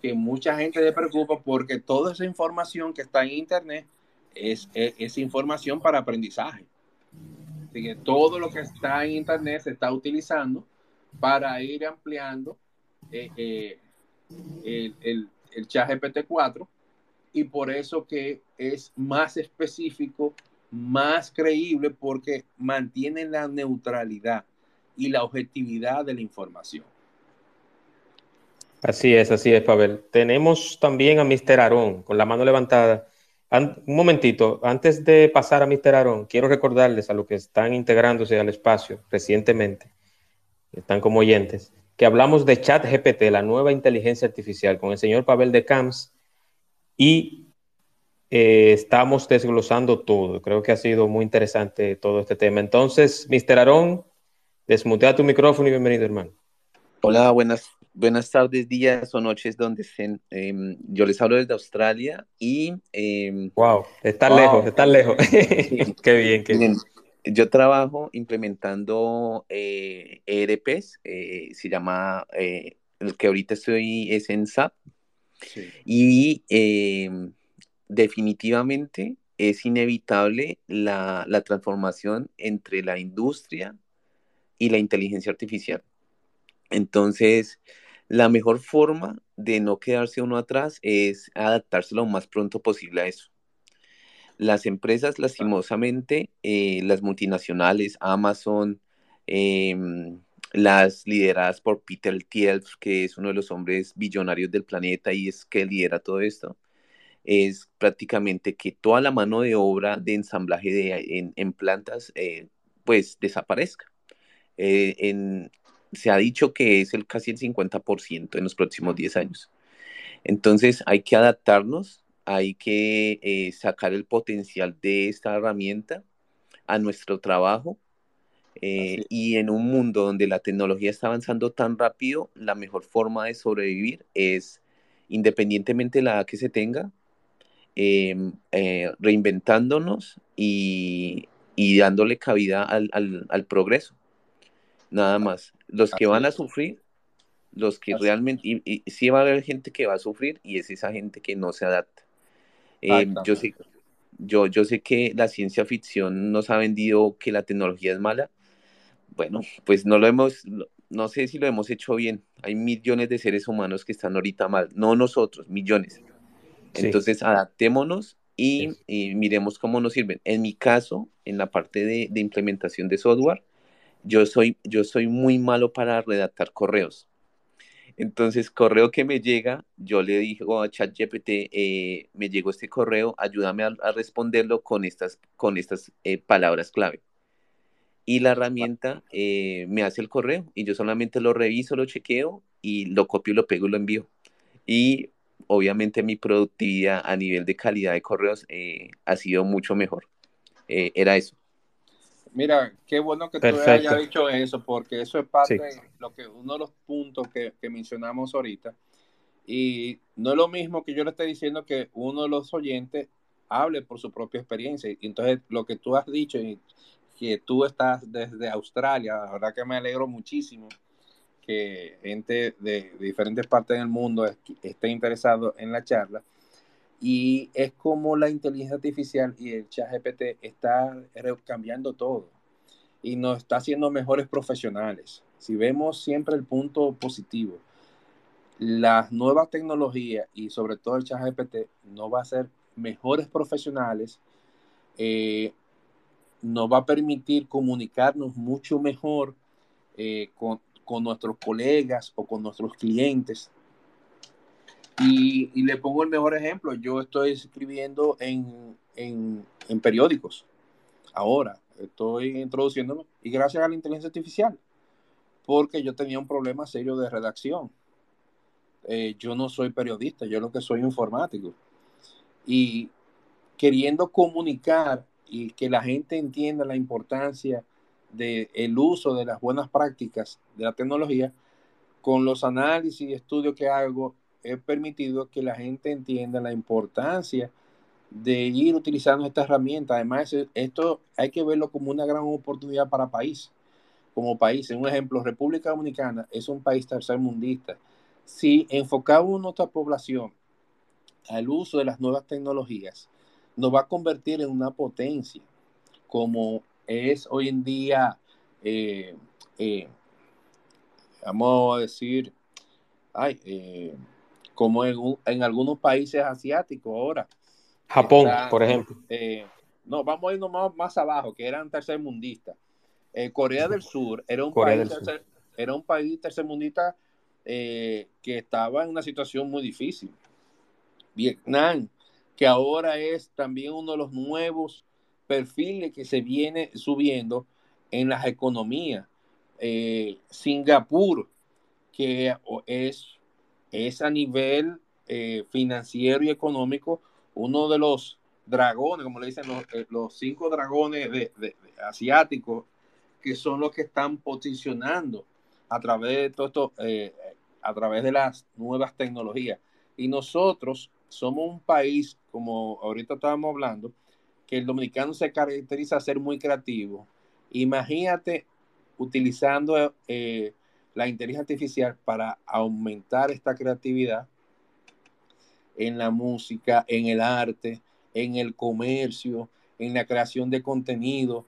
C: que mucha gente se preocupa porque toda esa información que está en Internet es, es, información para aprendizaje. Así que todo lo que está en Internet se está utilizando para ir ampliando eh, eh, el, el, el chat GPT-4 y por eso que es más específico, más creíble porque mantiene la neutralidad y la objetividad de la información.
B: Así es, así es, Pavel. Tenemos también a Mr. Aarón con la mano levantada. un momentito, antes de pasar a Mr. Aarón, quiero recordarles a los que están integrándose al espacio recientemente, están como oyentes, que hablamos de ChatGPT, la nueva inteligencia artificial, con el señor Pavel de Camps y eh, estamos desglosando todo. Creo que ha sido muy interesante todo este tema. Entonces, Mr. Aarón, Desmutea tu micrófono y bienvenido, hermano.
E: Hola, buenas, buenas tardes, días o noches donde estén. Em, yo les hablo desde Australia y...
B: wow, está lejos, está lejos. qué bien, qué bien.
E: Yo trabajo implementando eh, ERPs, eh, se llama, eh, el que ahorita estoy es en SAP. Y em, definitivamente es inevitable la, la transformación entre la industria y la inteligencia artificial. Entonces, la mejor forma de no quedarse uno atrás es adaptarse lo más pronto posible a eso. Las empresas, lastimosamente, eh, las multinacionales, Amazon, em, las lideradas por Peter Thiel, que es uno de los hombres billonarios del planeta y es que lidera todo esto, es prácticamente que toda la mano de obra de ensamblaje de, en, plantas, eh, pues desaparezca. Eh, se ha dicho que es el casi el 50% en los próximos 10 años. Entonces hay que adaptarnos, hay que eh, sacar el potencial de esta herramienta a nuestro trabajo. Eh, y en un mundo donde la tecnología está avanzando tan rápido, la mejor forma de sobrevivir es, independientemente de la edad que se tenga, em, reinventándonos y, dándole cabida al progreso nada más. Los que van a sufrir, los que realmente, y, sí va a haber gente que va a sufrir y es esa gente que no se adapta. Eh, yo, sé, yo, yo sé que la ciencia ficción nos ha vendido que la tecnología es mala. Bueno, pues no lo hemos, no sé si lo hemos hecho bien. Hay millones de seres humanos que están ahorita mal, no nosotros, millones. Entonces, adaptémonos y, miremos cómo nos sirven. En mi caso, en la parte de, de implementación de software, yo soy, yo soy muy malo para redactar correos. Entonces, correo que me llega, yo le digo a ChatGPT, eh, me llegó este correo, ayúdame a, responderlo con estas, con estas eh, palabras clave. Y la herramienta eh, me hace el correo y yo solamente lo reviso, lo chequeo y lo copio, lo pego y lo envío. Y obviamente mi productividad a nivel de calidad de correos ha sido mucho mejor. era eso.
C: Mira, qué bueno que tú hayas dicho eso, porque eso es parte de lo que uno de los puntos que, mencionamos ahorita. Y no es lo mismo que yo le esté diciendo que uno de los oyentes hable por su propia experiencia. Y entonces, lo que tú has dicho, y que tú estás desde Australia, la verdad que me alegro muchísimo que gente de, diferentes partes del mundo esté interesado en la charla. Y es como la inteligencia artificial y el chat GPT está cambiando todo y nos está haciendo mejores profesionales. Si vemos siempre el punto positivo, las nuevas tecnologías y sobre todo el chat GPT nos va a hacer mejores profesionales eh, nos va a permitir comunicarnos mucho mejor eh, con, nuestros colegas o con nuestros clientes. Y, le pongo el mejor ejemplo. Yo estoy escribiendo en, en periódicos. Ahora, estoy introduciéndome y gracias a la inteligencia artificial, porque yo tenía un problema serio de redacción. Eh, yo no soy periodista, yo lo que soy informático. Y queriendo comunicar y que la gente entienda la importancia del el uso de las buenas prácticas de la tecnología, con los análisis y estudios que hago, he permitido que la gente entienda la importancia de ir utilizando esta herramienta. Además, esto hay que verlo como una gran oportunidad para país, como país. En un ejemplo, República Dominicana es un país tercermundista. Si enfocamos nuestra población al uso de las nuevas tecnologías, nos va a convertir en una potencia, como es hoy en día, eh, eh, vamos a decir, ay, eh, como en, en algunos países asiáticos ahora
B: Japón, por ejemplo.
C: No, vamos a irnos más, más abajo, que eran tercermundistas. Corea del Sur era un, país, era un país tercermundista que estaba en una situación muy difícil. Vietnam, que ahora es también uno de los nuevos perfiles que se viene subiendo en las economías. Singapur, que es, es a nivel financiero y económico uno de los dragones, como le dicen los, eh, cinco dragones de, asiáticos, que son los que están posicionando a través de todo esto, eh, a través de las nuevas tecnologías. Y nosotros somos un país, como ahorita estábamos hablando, que el dominicano se caracteriza a ser muy creativo. Imagínate utilizando eh, la inteligencia artificial para aumentar esta creatividad en la música, en el arte, en el comercio, en la creación de contenido,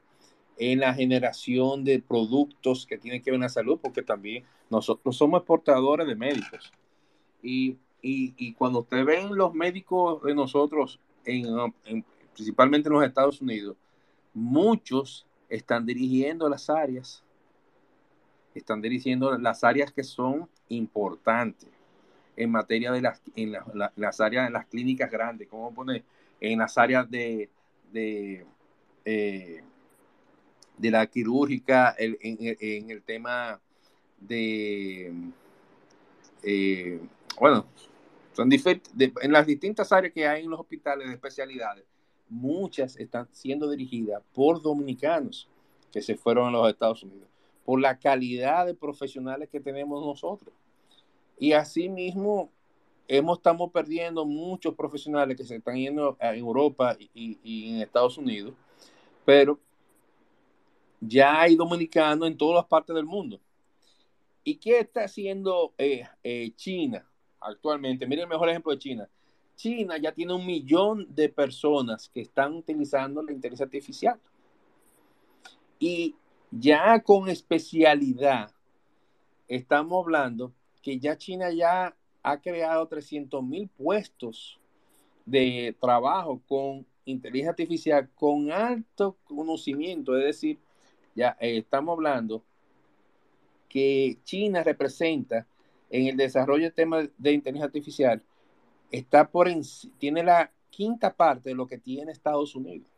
C: en la generación de productos que tienen que ver con la salud, porque también nosotros somos exportadores de médicos. Y, cuando ustedes ven los médicos de nosotros, principalmente en los Estados Unidos, muchos están dirigiendo las áreas, están dirigiendo las áreas que son importantes en materia de las, en las áreas, en las clínicas grandes, como pone en las áreas de, de, eh, de la quirúrgica, en, el tema de, eh, bueno, son en las distintas áreas que hay en los hospitales de especialidades, muchas están siendo dirigidas por dominicanos que se fueron a los Estados Unidos, por la calidad de profesionales que tenemos nosotros. Y asimismo, hemos, estamos perdiendo muchos profesionales que se están yendo en Europa y, en Estados Unidos, pero ya hay dominicanos en todas las partes del mundo. ¿Y qué está haciendo eh, eh, China actualmente? Miren el mejor ejemplo de China. China ya tiene un millón de personas que están utilizando la inteligencia artificial. Y ya con especialidad, estamos hablando que ya China ya ha creado 300 mil puestos de trabajo con inteligencia artificial con alto conocimiento, es decir, ya eh, estamos hablando que China representa en el desarrollo del tema de inteligencia artificial, está por tiene la quinta parte de lo que tiene Estados Unidos.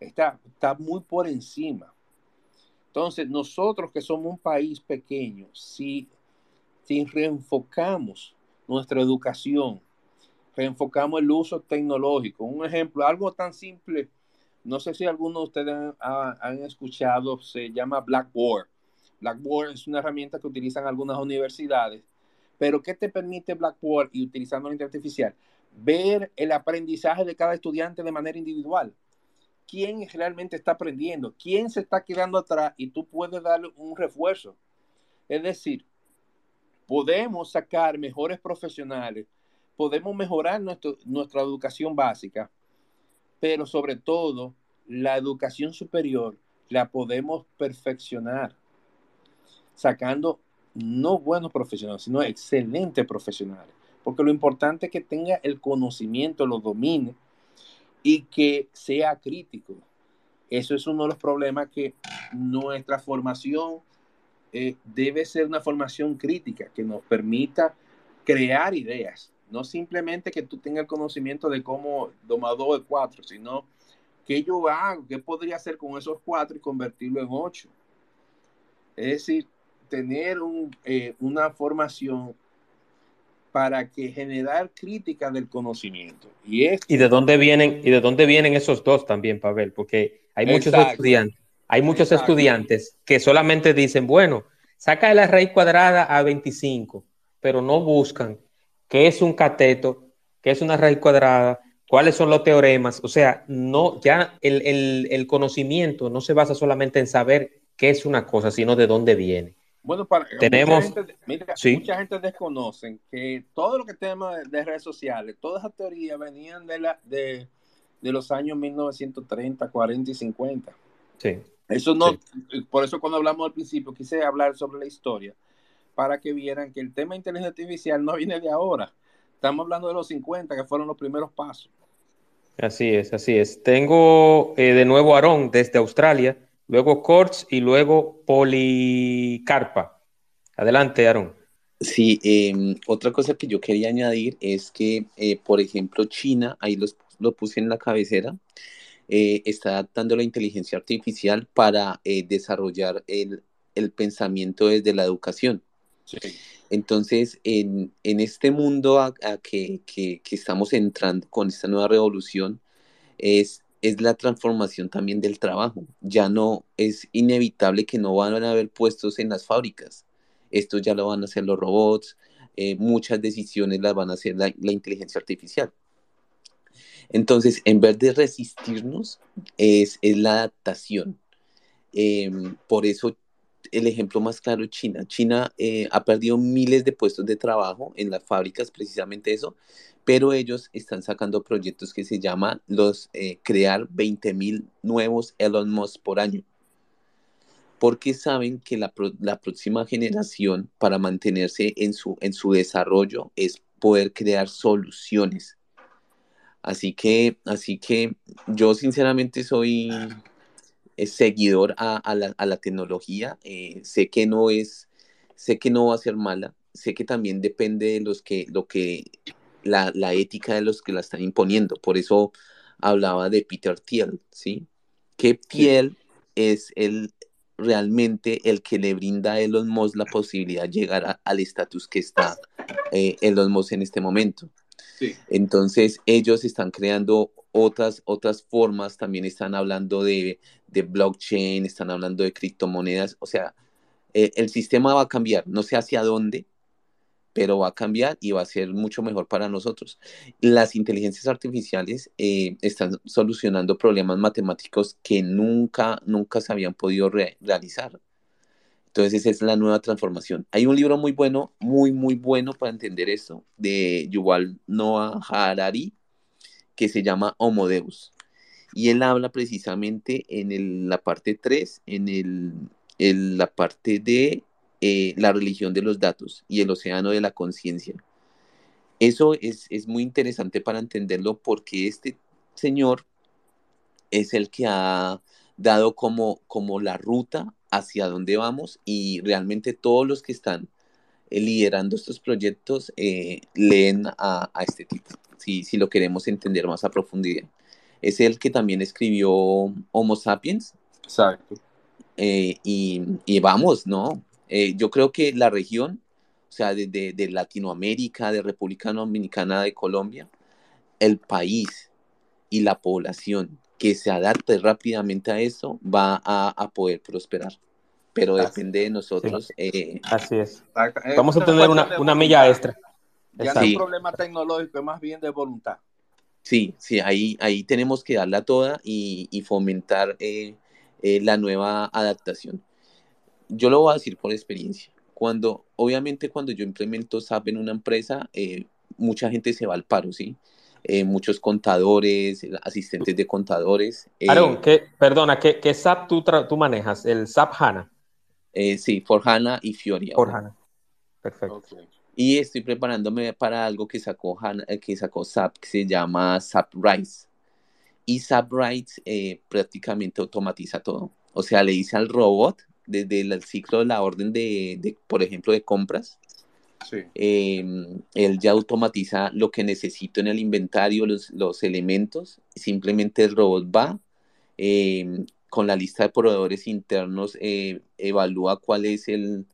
C: Está, está muy por encima. Entonces, nosotros que somos un país pequeño, si si reenfocamos nuestra educación, reenfocamos el uso tecnológico. Un ejemplo, algo tan simple, no sé si algunos de ustedes han, escuchado, se llama Blackboard. Blackboard es una herramienta que utilizan algunas universidades, pero ¿qué te permite Blackboard y utilizando la inteligencia artificial? Ver el aprendizaje de cada estudiante de manera individual. ¿Quién realmente está aprendiendo? ¿Quién se está quedando atrás? Y tú puedes darle un refuerzo. Es decir, podemos sacar mejores profesionales, podemos mejorar nuestra educación básica, pero sobre todo la educación superior la podemos perfeccionar, sacando no buenos profesionales, sino excelentes profesionales, porque lo importante es que tenga el conocimiento, lo domine y que sea crítico. Eso es uno de los problemas que nuestra formación eh, debe ser una formación crítica que nos permita crear ideas, no simplemente que tú tengas el conocimiento de cómo domar dos de cuatro, sino qué yo hago, qué podría hacer con esos cuatro y convertirlo en ocho. Es decir, tener eh, una formación para que generar crítica del conocimiento. Y,
B: ¿Y de dónde vienen y de dónde vienen esos dos también, Pavel? Porque hay muchos estudiantes, hay muchos estudiantes que solamente dicen, bueno, saca de la raíz cuadrada a 25, pero no buscan qué es un cateto, qué es una raíz cuadrada, cuáles son los teoremas. O sea, no, ya el conocimiento no se basa solamente en saber qué es una cosa, sino de dónde viene.
C: Bueno, para, tenemos. Mucha gente, mira, mucha gente desconoce que todo lo que tema de, redes sociales, todas esas teorías venían de, la, de, los años 1930, 40 y 50.
B: Sí.
C: Eso no, por eso cuando hablamos al principio quise hablar sobre la historia, para que vieran que el tema de inteligencia artificial no viene de ahora. Estamos hablando de los 50, que fueron los primeros pasos.
B: Así es, así es. Tengo eh, de nuevo a Aarón desde Australia luego Quartz y luego Policarpa. Adelante, Aaron.
E: Sí, em, otra cosa que yo quería añadir es que, eh, por ejemplo, China, ahí lo puse en la cabecera, eh, está adaptando la inteligencia artificial para eh, desarrollar el, pensamiento desde la educación. Entonces, en, este mundo a, que, que, estamos entrando con esta nueva revolución, es es la transformación también del trabajo. Ya no es inevitable que no van a haber puestos en las fábricas. Esto ya lo van a hacer los robots, eh, muchas decisiones las van a hacer la, inteligencia artificial. Entonces, en vez de resistirnos, es, la adaptación. Em, por eso, el ejemplo más claro China. China eh, ha perdido miles de puestos de trabajo en las fábricas, precisamente eso, pero ellos están sacando proyectos que se llaman los eh, crear 20 mil nuevos Elon Musk por año. Porque saben que la, próxima generación, para mantenerse en su, en su desarrollo, es poder crear soluciones. Así que, así que yo sinceramente soy seguidor a, la, tecnología. Eh, sé que no es, sé que no va a ser mala. Sé que también depende de los que, lo que la, ética de los que la están imponiendo. Por eso hablaba de Peter Thiel, ¿sí? Que Thiel es el realmente el que le brinda a Elon Musk la posibilidad de llegar al estatus que está eh, Elon Musk en este momento. Entonces ellos están creando otras, otras formas, también están hablando de, blockchain, están hablando de criptomonedas, o sea, eh, el sistema va a cambiar, no sé hacia dónde, pero va a cambiar y va a ser mucho mejor para nosotros. Las inteligencias artificiales eh, están solucionando problemas matemáticos que nunca, nunca se habían podido realizar. Entonces es la nueva transformación. Hay un libro muy bueno, muy, muy bueno para entender esto, de Yuval Noah Harari, que se llama Homo Deus. Y él habla precisamente en la parte 3, en, el, la parte de eh, la religión de los datos y el océano de la conciencia. Eso es, muy interesante para entenderlo porque este señor es el que ha dado como, la ruta hacia dónde vamos y realmente todos los que están eh, liderando estos proyectos eh, leen a, este tipo, si, si lo queremos entender más a profundidad. Es el que también escribió Homo Sapiens.
C: Exacto.
E: y, y, vamos, ¿no? Eh, yo creo que la región, o sea, de, de, Latinoamérica, de República Dominicana, de Colombia, el país y la población que se adapte rápidamente a eso va a, a poder prosperar. Pero depende de nosotros.
B: Eh, Así es. Vamos a tener una, una milla extra.
C: Ya no es un problema tecnológico, es más bien de voluntad.
E: Sí, sí, ahí, ahí tenemos que darla toda y, y fomentar eh, la nueva adaptación yo lo voy a decir por experiencia. Cuando, obviamente, cuando yo implemento SAP en una empresa, eh, mucha gente se va al paro, ¿sí? Eh, muchos contadores, asistentes de contadores.
B: Eh, perdona, ¿qué, qué SAP tú, tú, manejas? ¿El SAP HANA?
E: sí, for HANA y Fiori.
B: For HANA. Perfecto.
E: Y estoy preparándome para algo que sacó, HANA, que sacó SAP, que se llama SAP RISE. y Subrights eh, prácticamente automatiza todo. O sea, le dice al robot desde el ciclo de la orden de, por ejemplo, de compras, em, él ya automatiza lo que necesito en el inventario, los, los elementos. Simplemente el robot va em, con la lista de proveedores internos, eh, evalúa cuál es el,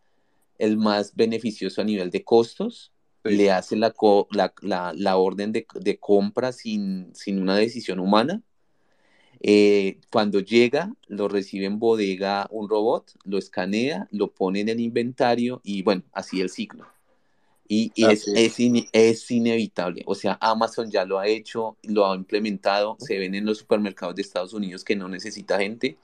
E: el, más beneficioso a nivel de costos, le hace la, la, la, orden de, de compra sin, sin, una decisión humana. Eh, cuando llega, lo recibe en bodega un robot, lo escanea, lo pone en el inventario y bueno, así el ciclo. Y, es, es, es, inevitable. O sea, Amazon ya lo ha hecho, lo ha implementado, se ven en los supermercados de Estados Unidos que no necesita gente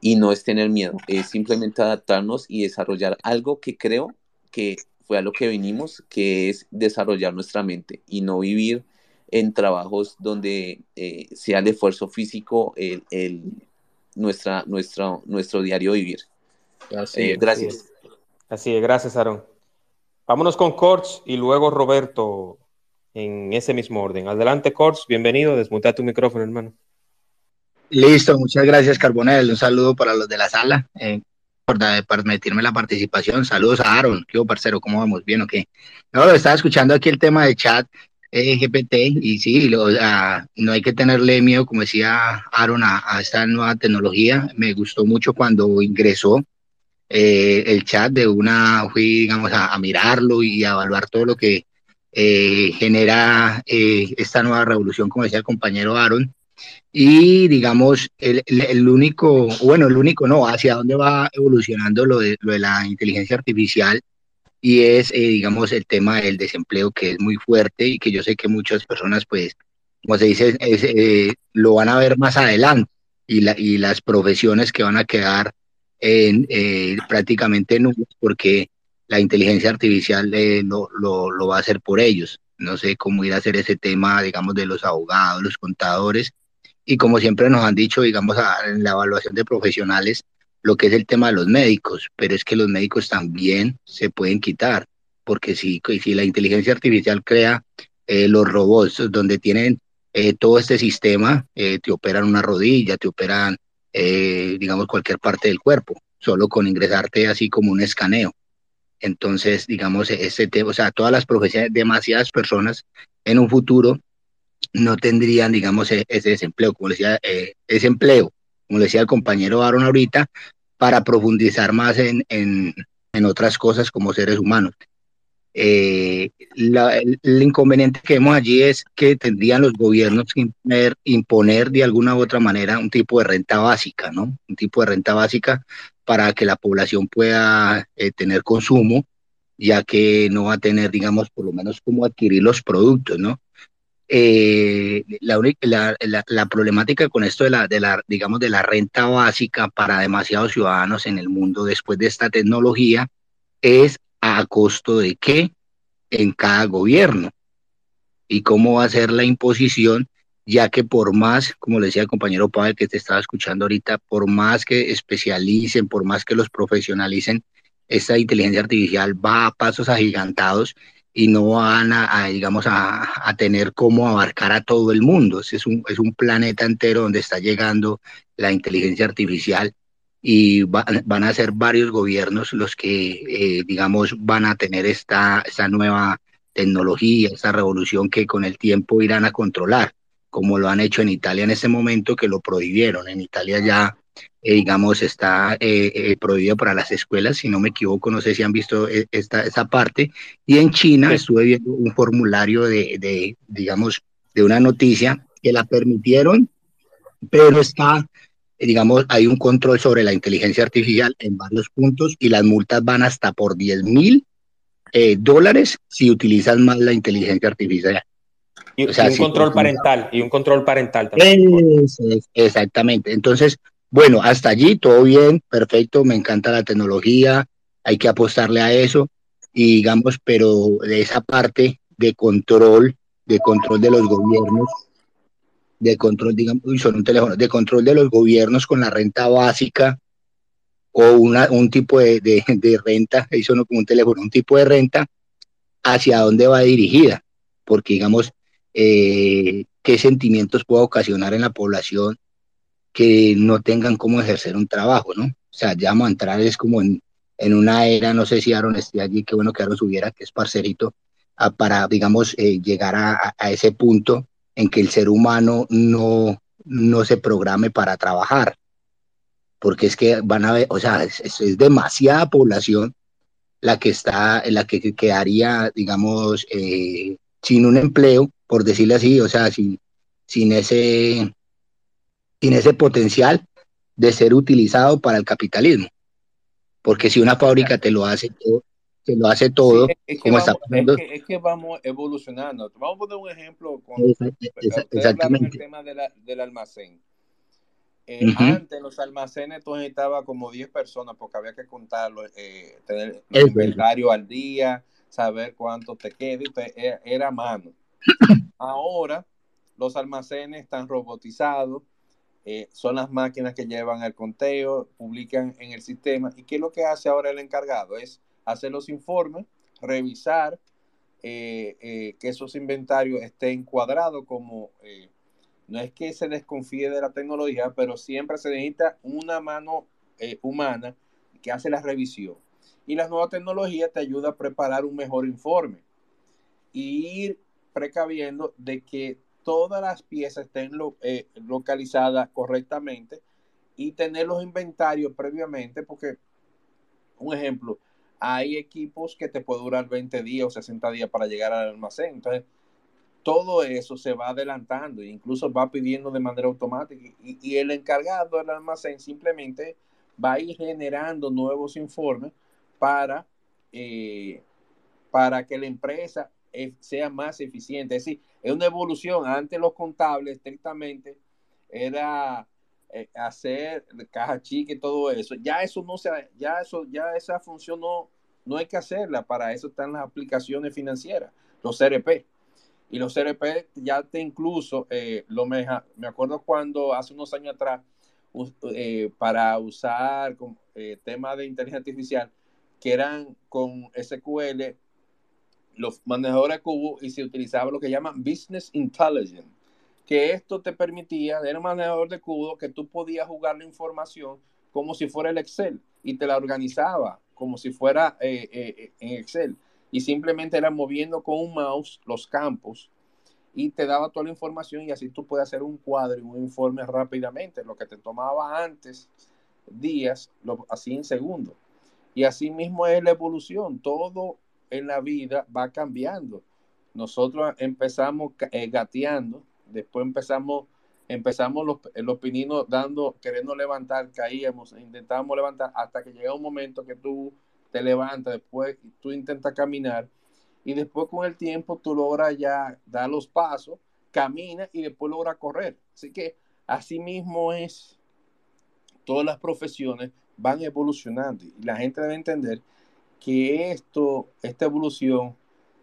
E: y no es tener miedo, es simplemente adaptarnos y desarrollar algo que creo que fue a lo que venimos, que es desarrollar nuestra mente y no vivir en trabajos donde eh, sea el esfuerzo físico el, el, nuestra, nuestra, nuestro diario vivir.
B: Así eh, gracias. Así es, gracias, Aaron. Vámonos con Corts y luego Roberto en ese mismo orden. Adelante, Corts, bienvenido. Desmuta tu micrófono, hermano.
F: Listo, muchas gracias, Carbonel. Un saludo para los de la sala. Eh, por permitirme la participación. Saludos a Aaron. ¿Qué parcero? ¿Cómo vamos? ¿Bien o qué? No, estaba escuchando aquí el tema de chat eh, GPT y sí, no hay que tenerle miedo, como decía Aaron, a, esta nueva tecnología. Me gustó mucho cuando ingresó eh, el chat de una, fui, digamos, a, mirarlo y a evaluar todo lo que eh, genera eh, esta nueva revolución, como decía el compañero Aaron. Y digamos, el, el, único, bueno, el único no, hacia dónde va evolucionando lo de, lo de la inteligencia artificial y es, digamos, el tema del desempleo que es muy fuerte y que yo sé que muchas personas, pues, como se dice, es, lo van a ver más adelante y, la, y las profesiones que van a quedar en, eh, prácticamente nubes porque la inteligencia artificial eh, lo, lo, va a hacer por ellos. No sé cómo ir a hacer ese tema, digamos, de los abogados, los contadores. Y como siempre nos han dicho, digamos, en la evaluación de profesionales, lo que es el tema de los médicos, pero es que los médicos también se pueden quitar, porque si, si la inteligencia artificial crea eh, los robots donde tienen todo este sistema, te operan una rodilla, te operan eh, digamos, cualquier parte del cuerpo, solo con ingresarte así como un escaneo. Entonces, digamos, ese tema, o sea, todas las profesiones, demasiadas personas en un futuro no tendrían, digamos, e-, ese desempleo, como decía, eh, ese empleo, como decía el compañero Aaron ahorita, para profundizar más en, en, en otras cosas como seres humanos. Eh, el, inconveniente que vemos allí es que tendrían los gobiernos que imponer, imponer, de alguna u otra manera un tipo de renta básica, ¿no? Un tipo de renta básica para que la población pueda eh, tener consumo, ya que no va a tener, digamos, por lo menos cómo adquirir los productos, ¿no? Eh, la, problemática con esto de la, de la, digamos, de la renta básica para demasiados ciudadanos en el mundo después de esta tecnología es a costo de qué en cada gobierno. Y cómo va a ser la imposición, ya que por más, como le decía el compañero Pavel que te estaba escuchando ahorita, por más que especialicen, por más que los profesionalicen, esta inteligencia artificial va a pasos agigantados y no van a, digamos, a, a, tener cómo abarcar a todo el mundo. Es un, es un planeta entero donde está llegando la inteligencia artificial y van a ser varios gobiernos los que, eh, digamos, van a tener esta, esta nueva tecnología, esta revolución que con el tiempo irán a controlar, como lo han hecho en Italia en ese momento que lo prohibieron. En Italia ya, eh, digamos, está eh, prohibido para las escuelas, si no me equivoco, no sé si han visto esta, esta parte. Y en China estuve viendo un formulario de, de, digamos, de una noticia que la permitieron, pero está eh, digamos, hay un control sobre la inteligencia artificial en varios puntos y las multas van hasta por 10 mil eh, dólares si utilizas más la inteligencia artificial.
B: Y, un control parental, y un control parental también.
F: exactamente. Entonces, bueno, hasta allí todo bien, perfecto, me encanta la tecnología, hay que apostarle a eso, y digamos, pero de esa parte de control, de control de los gobiernos, de control, digamos, son un teléfono, de control de los gobiernos con la renta básica o un tipo de, de, renta, eso no como un teléfono, un tipo de renta, hacia dónde va dirigida, porque digamos, eh, qué sentimientos puede ocasionar en la población que no tengan cómo ejercer un trabajo, ¿no? O sea, ya vamos entrar es como en, en una era, no sé si Aaron esté allí, qué bueno que Aaron subiera, que es parcerito, para, digamos, eh, llegar a, a, ese punto en que el ser humano no, no se programe para trabajar. Porque es que van a ver, o sea, es, es demasiada población la que está, la que quedaría, digamos, eh, sin un empleo, por decirlo así, o sea, sin, sin, ese, sin ese potencial de ser utilizado para el capitalismo. Porque si una fábrica te lo hace todo, te lo hace todo,
C: es, que vamos, es, que, vamos, evolucionando. Vamos a poner un ejemplo con exactamente. el tema de la, del almacén. Eh, Antes los almacenes tú necesitabas como 10 personas porque había que contarlo, eh, tener el inventario al día, saber cuánto te queda, era, era mano. Ahora los almacenes están robotizados, eh, son las máquinas que llevan el conteo, publican en el sistema. ¿Y qué es lo que hace ahora el encargado? Es hacer los informes, revisar eh, eh, que esos inventarios estén cuadrados como no es que se desconfíe de la tecnología, pero siempre se necesita una mano humana que hace la revisión. Y las nuevas tecnologías te ayudan a preparar un mejor informe y ir precaviendo de que todas las piezas estén eh, localizadas correctamente y tener los inventarios previamente, porque, un ejemplo, hay equipos que te puede durar 20 días o 60 días para llegar al almacén. Entonces, todo eso se va adelantando incluso va pidiendo de manera automática y, el encargado del almacén simplemente va a ir generando nuevos informes para, eh, para que la empresa sea más eficiente. Es decir, es una evolución. Antes los contables estrictamente era eh, hacer caja chica y todo eso. Ya eso no se, ya eso, ya esa función no, no hay que hacerla. Para eso están las aplicaciones financieras, los CRP. Y los CRP ya te incluso, eh, lo me, me acuerdo cuando hace unos años atrás, eh, para usar temas de inteligencia artificial, que eran con SQL los manejadores de cubo y se utilizaba lo que llaman Business Intelligence, que esto te permitía, era un manejador de cubo que tú podías jugar la información como si fuera el Excel y te la organizaba como si fuera eh, eh, en Excel. Y simplemente era moviendo con un mouse los campos y te daba toda la información y así tú puedes hacer un cuadro y un informe rápidamente, lo que te tomaba antes días, lo, en segundos. Y así mismo es la evolución, todo en la vida va cambiando. Nosotros empezamos eh, gateando, después empezamos, empezamos los, los pininos dando, queriendo levantar, caíamos, intentábamos levantar hasta que llega un momento que tú te levantas, después tú intentas caminar y después con el tiempo tú logras ya dar los pasos, camina y después logras correr. Así que así mismo es, todas las profesiones van evolucionando y la gente debe entender que esto, esta evolución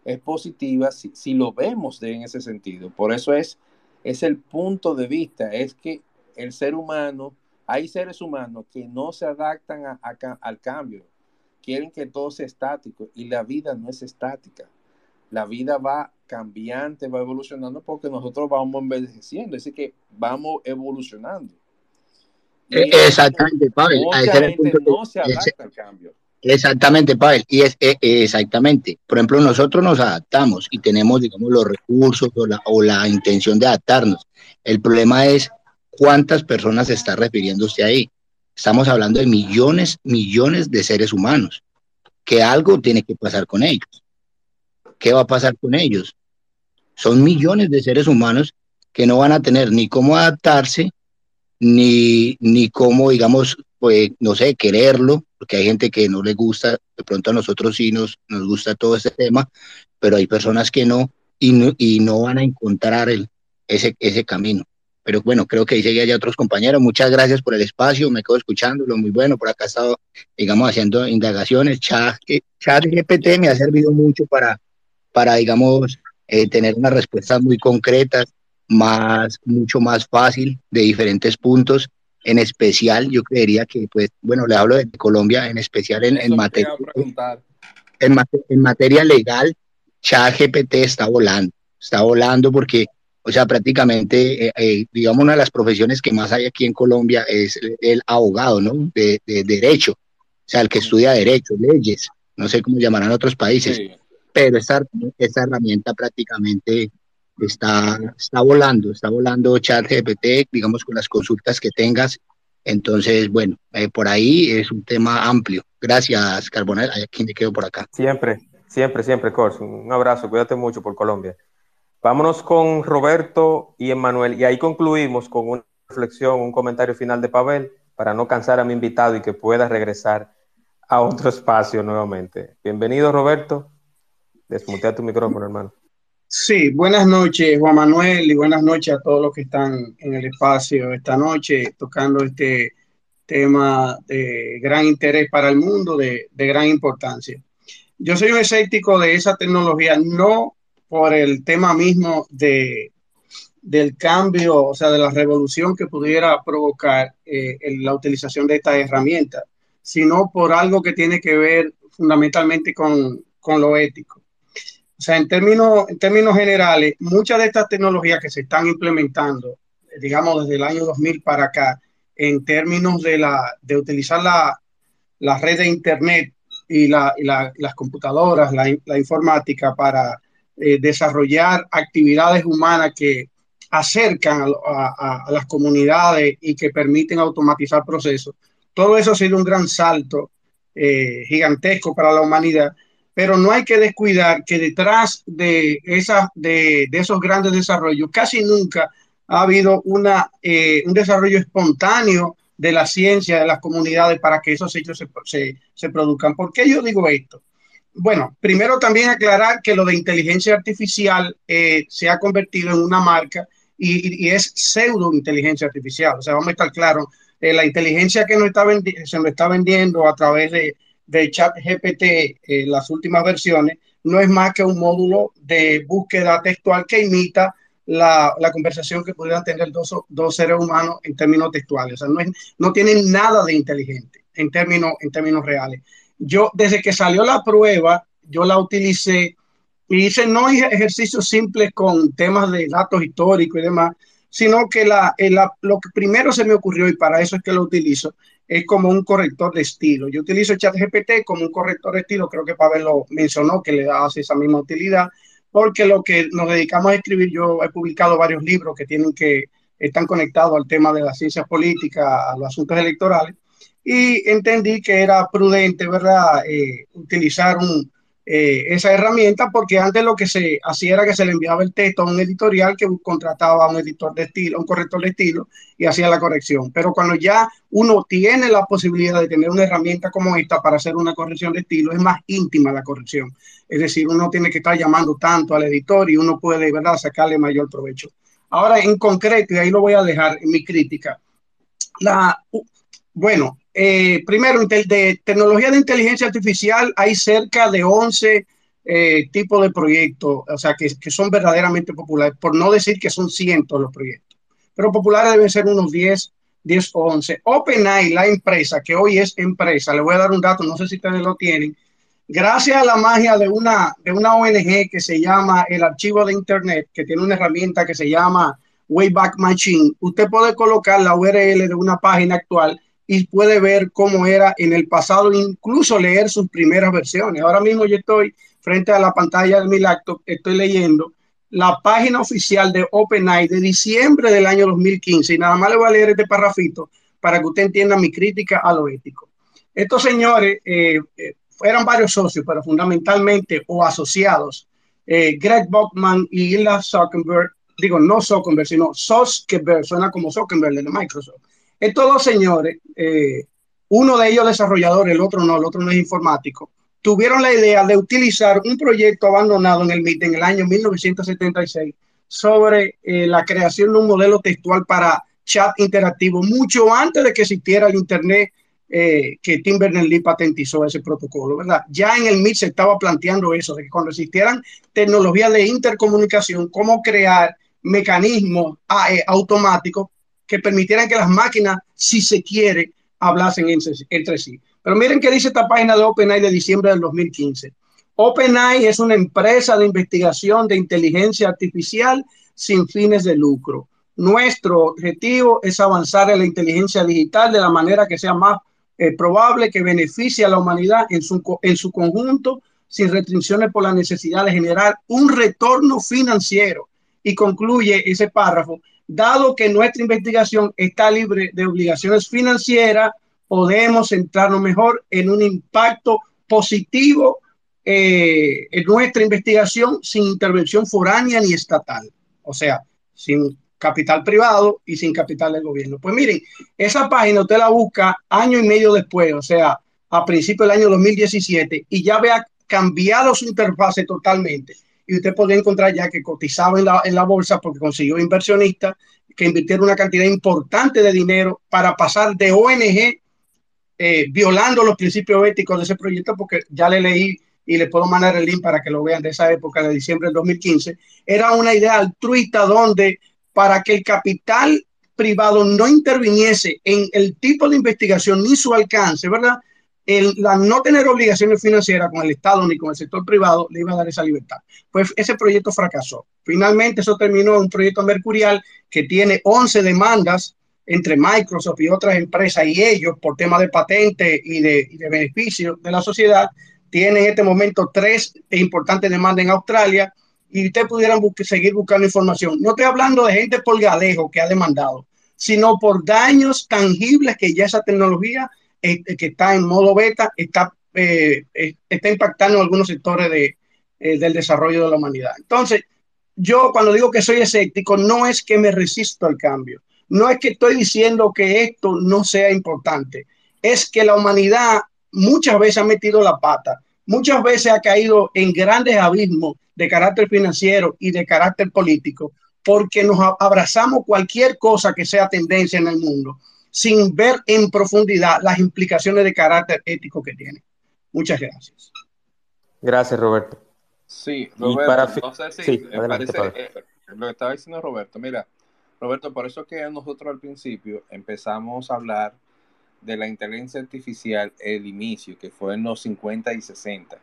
C: es positiva si, si lo vemos de, en ese sentido. Por eso es, es el punto de vista, es que el ser humano, hay seres humanos que no se adaptan a, al cambio, quieren que todo sea estático y la vida no es estática. La vida va cambiante, va evolucionando porque nosotros vamos envejeciendo, es decir, que vamos evolucionando.
F: Eh, exactamente, Pablo.
C: no se adapta al cambio.
F: Exactamente, Pavel. Y es eh, exactamente. Por ejemplo, nosotros nos adaptamos y tenemos, digamos, los recursos o la, o la intención de adaptarnos. El problema es cuántas personas se está refiriendo ahí. Estamos hablando de millones, millones de seres humanos, que algo tiene que pasar con ellos. ¿Qué va a pasar con ellos? Son millones de seres humanos que no van a tener ni cómo adaptarse, ni, ni cómo, digamos, pues, no sé, quererlo, porque hay gente que no le gusta, de pronto a nosotros sí nos, nos gusta todo este tema, pero hay personas que no y no, y no van a encontrar ese, ese camino. Pero bueno, creo que ahí seguía ya otros compañeros. Muchas gracias por el espacio, me quedo escuchándolo, muy bueno. Por acá he estado, digamos, haciendo indagaciones. Chat, chat GPT me ha servido mucho para, para digamos, eh, tener unas respuestas muy concretas, más, mucho más fácil de diferentes puntos en especial, yo creería que, pues, bueno, le hablo de Colombia, en especial en, en materia, en, materia legal, ChatGPT está volando, está volando porque, O sea, prácticamente, eh, eh, digamos, una de las profesiones que más hay aquí en Colombia es el, abogado, ¿no? De, derecho, o sea, el que estudia derecho, leyes, no sé cómo llamarán otros países, pero esta, esta herramienta prácticamente está, está volando, está volando chat GPT, digamos, con las consultas que tengas. Entonces, bueno, eh, por ahí es un tema amplio. Gracias, Carbonel. Aquí me quedo por acá.
B: Siempre, siempre, siempre, Cors. Un abrazo, cuídate mucho por Colombia. Vámonos con Roberto y Emanuel y ahí concluimos con una reflexión, un comentario final de Pavel para no cansar a mi invitado y que pueda regresar a otro espacio nuevamente. Bienvenido, Roberto. Desmutea tu micrófono, hermano.
G: Sí, buenas noches, Juan Manuel, y buenas noches a todos los que están en el espacio esta noche tocando este tema de gran interés para el mundo, de, de gran importancia. Yo soy un escéptico de esa tecnología, no por el tema mismo de, del cambio, o sea, de la revolución que pudiera provocar eh, la utilización de esta herramienta, sino por algo que tiene que ver fundamentalmente con, con lo ético. O sea, en términos, en términos generales, muchas de estas tecnologías que se están implementando, digamos desde el año 2000 para acá, en términos de, la, de utilizar la, la red de Internet y, la, y la, las computadoras, la, la informática para eh, desarrollar actividades humanas que acercan a, las comunidades y que permiten automatizar procesos. Todo eso ha sido un gran salto eh, gigantesco para la humanidad, pero no hay que descuidar que detrás de, esa, de, esos grandes desarrollos casi nunca ha habido una, eh, un desarrollo espontáneo de la ciencia, de las comunidades, para que esos hechos se, se, se produzcan. ¿Por qué yo digo esto? bueno, primero también aclarar que lo de inteligencia artificial eh, se ha convertido en una marca y, es pseudo inteligencia artificial. O sea, vamos a estar claros, eh, la inteligencia que nos está se nos está vendiendo a través de, de chat GPT, eh, las últimas versiones, no es más que un módulo de búsqueda textual que imita la, conversación que pudieran tener dos, dos, seres humanos en términos textuales. O sea, no, es, no tienen nada de inteligente en términos, en términos reales yo desde que salió la prueba, yo la utilicé y hice no ejercicios simples con temas de datos históricos y demás, sino que la, lo que primero se me ocurrió y para eso es que lo utilizo, es como un corrector de estilo. Yo utilizo ChatGPT como un corrector de estilo, creo que Pavel lo mencionó, que le da esa misma utilidad, porque lo que nos dedicamos a escribir, yo he publicado varios libros que tienen que, están conectados al tema de las ciencias políticas, a los asuntos electorales, y entendí que era prudente, ¿verdad?, eh, utilizar un, eh, esa herramienta porque antes lo que se hacía era que se le enviaba el texto a un editorial que contrataba a un editor de estilo, un corrector de estilo y hacía la corrección. Pero cuando ya uno tiene la posibilidad de tener una herramienta como esta para hacer una corrección de estilo, es más íntima la corrección. Es decir, uno tiene que estar llamando tanto al editor y uno puede, ¿verdad?, sacarle mayor provecho. Ahora, en concreto, y ahí lo voy a dejar en mi crítica, la, bueno, eh, primero, de tecnología de inteligencia artificial hay cerca de 11 eh, tipos de proyectos, o sea, que, son verdaderamente populares, por no decir que son cientos los proyectos, pero populares deben ser unos 10, 10 o 11. OpenAI, la empresa, que hoy es empresa, le voy a dar un dato, no sé si ustedes lo tienen, gracias a la magia de una, de una ONG que se llama el Archivo de Internet, que tiene una herramienta que se llama Wayback Machine, usted puede colocar la URL de una página actual y puede ver cómo era en el pasado, incluso leer sus primeras versiones. Ahora mismo yo estoy frente a la pantalla de mi laptop, estoy leyendo la página oficial de OpenAI de diciembre del año 2015 y nada más le voy a leer este parrafito para que usted entienda mi crítica a lo ético. Estos señores eh, eh eran varios socios, pero fundamentalmente o asociados, eh, Greg Bockman y Ila Zuckerberg, digo no Zuckerberg, sino Zuckerberg, suena como Zuckerberg de Microsoft estos dos señores, eh, uno de ellos desarrollador, el otro no, el otro no es informático, tuvieron la idea de utilizar un proyecto abandonado en el MIT en el año 1976 sobre eh, la creación de un modelo textual para chat interactivo, mucho antes de que existiera el Internet eh, que Tim Berners-Lee patentizó ese protocolo, ¿verdad? Ya en el MIT se estaba planteando eso, de que cuando existieran tecnologías de intercomunicación, cómo crear mecanismos ah, automáticos que permitieran que las máquinas, si se quiere, hablasen entre, sí. Pero miren qué dice esta página de OpenAI de diciembre del 2015. OpenAI es una empresa de investigación de inteligencia artificial sin fines de lucro. Nuestro objetivo es avanzar en la inteligencia digital de la manera que sea más eh, probable que beneficie a la humanidad en su, en su conjunto, sin restricciones por la necesidad de generar un retorno financiero. Y concluye ese párrafo, dado que nuestra investigación está libre de obligaciones financieras, podemos centrarnos mejor en un impacto positivo eh, en nuestra investigación sin intervención foránea ni estatal. O sea, sin capital privado y sin capital del gobierno. Pues miren, esa página usted la busca año y medio después, o sea, a principios del año 2017, y ya vea cambiado su interfase totalmente. Y usted podría encontrar ya que cotizaba en la, en la bolsa porque consiguió inversionistas que invirtieron una cantidad importante de dinero para pasar de ONG eh, violando los principios éticos de ese proyecto, porque ya le leí y le puedo mandar el link para que lo vean de esa época de diciembre del 2015. Era una idea altruista donde para que el capital privado no interviniese en el tipo de investigación ni su alcance, ¿verdad? El, la no tener obligaciones financieras con el Estado ni con el sector privado le iba a dar esa libertad. Pues ese proyecto fracasó. Finalmente eso terminó en un proyecto mercurial que tiene 11 demandas entre Microsoft y otras empresas y ellos por tema de patente y de, y de beneficio de la sociedad. Tienen en este momento tres importantes demandas en Australia y ustedes pudieran seguir buscando información. No estoy hablando de gente por galejo que ha demandado, sino por daños tangibles que ya esa tecnología eh, que está en modo beta está, eh, eh, está impactando en algunos sectores de, del desarrollo de la humanidad. Entonces, yo cuando digo que soy escéptico, no es que me resisto al cambio, no es que estoy diciendo que esto no sea importante, es que la humanidad muchas veces ha metido la pata, muchas veces ha caído en grandes abismos de carácter financiero y de carácter político, porque nos abrazamos cualquier cosa que sea tendencia en el mundo, sin ver en profundidad las implicaciones de carácter ético que tiene. Muchas gracias.
B: Gracias, Roberto.
C: Sí, Roberto, no sé si parece, eh, lo que estaba diciendo Roberto, mira, Roberto, por eso que nosotros al principio empezamos a hablar de la inteligencia artificial el inicio, que fue en los 50 y 60,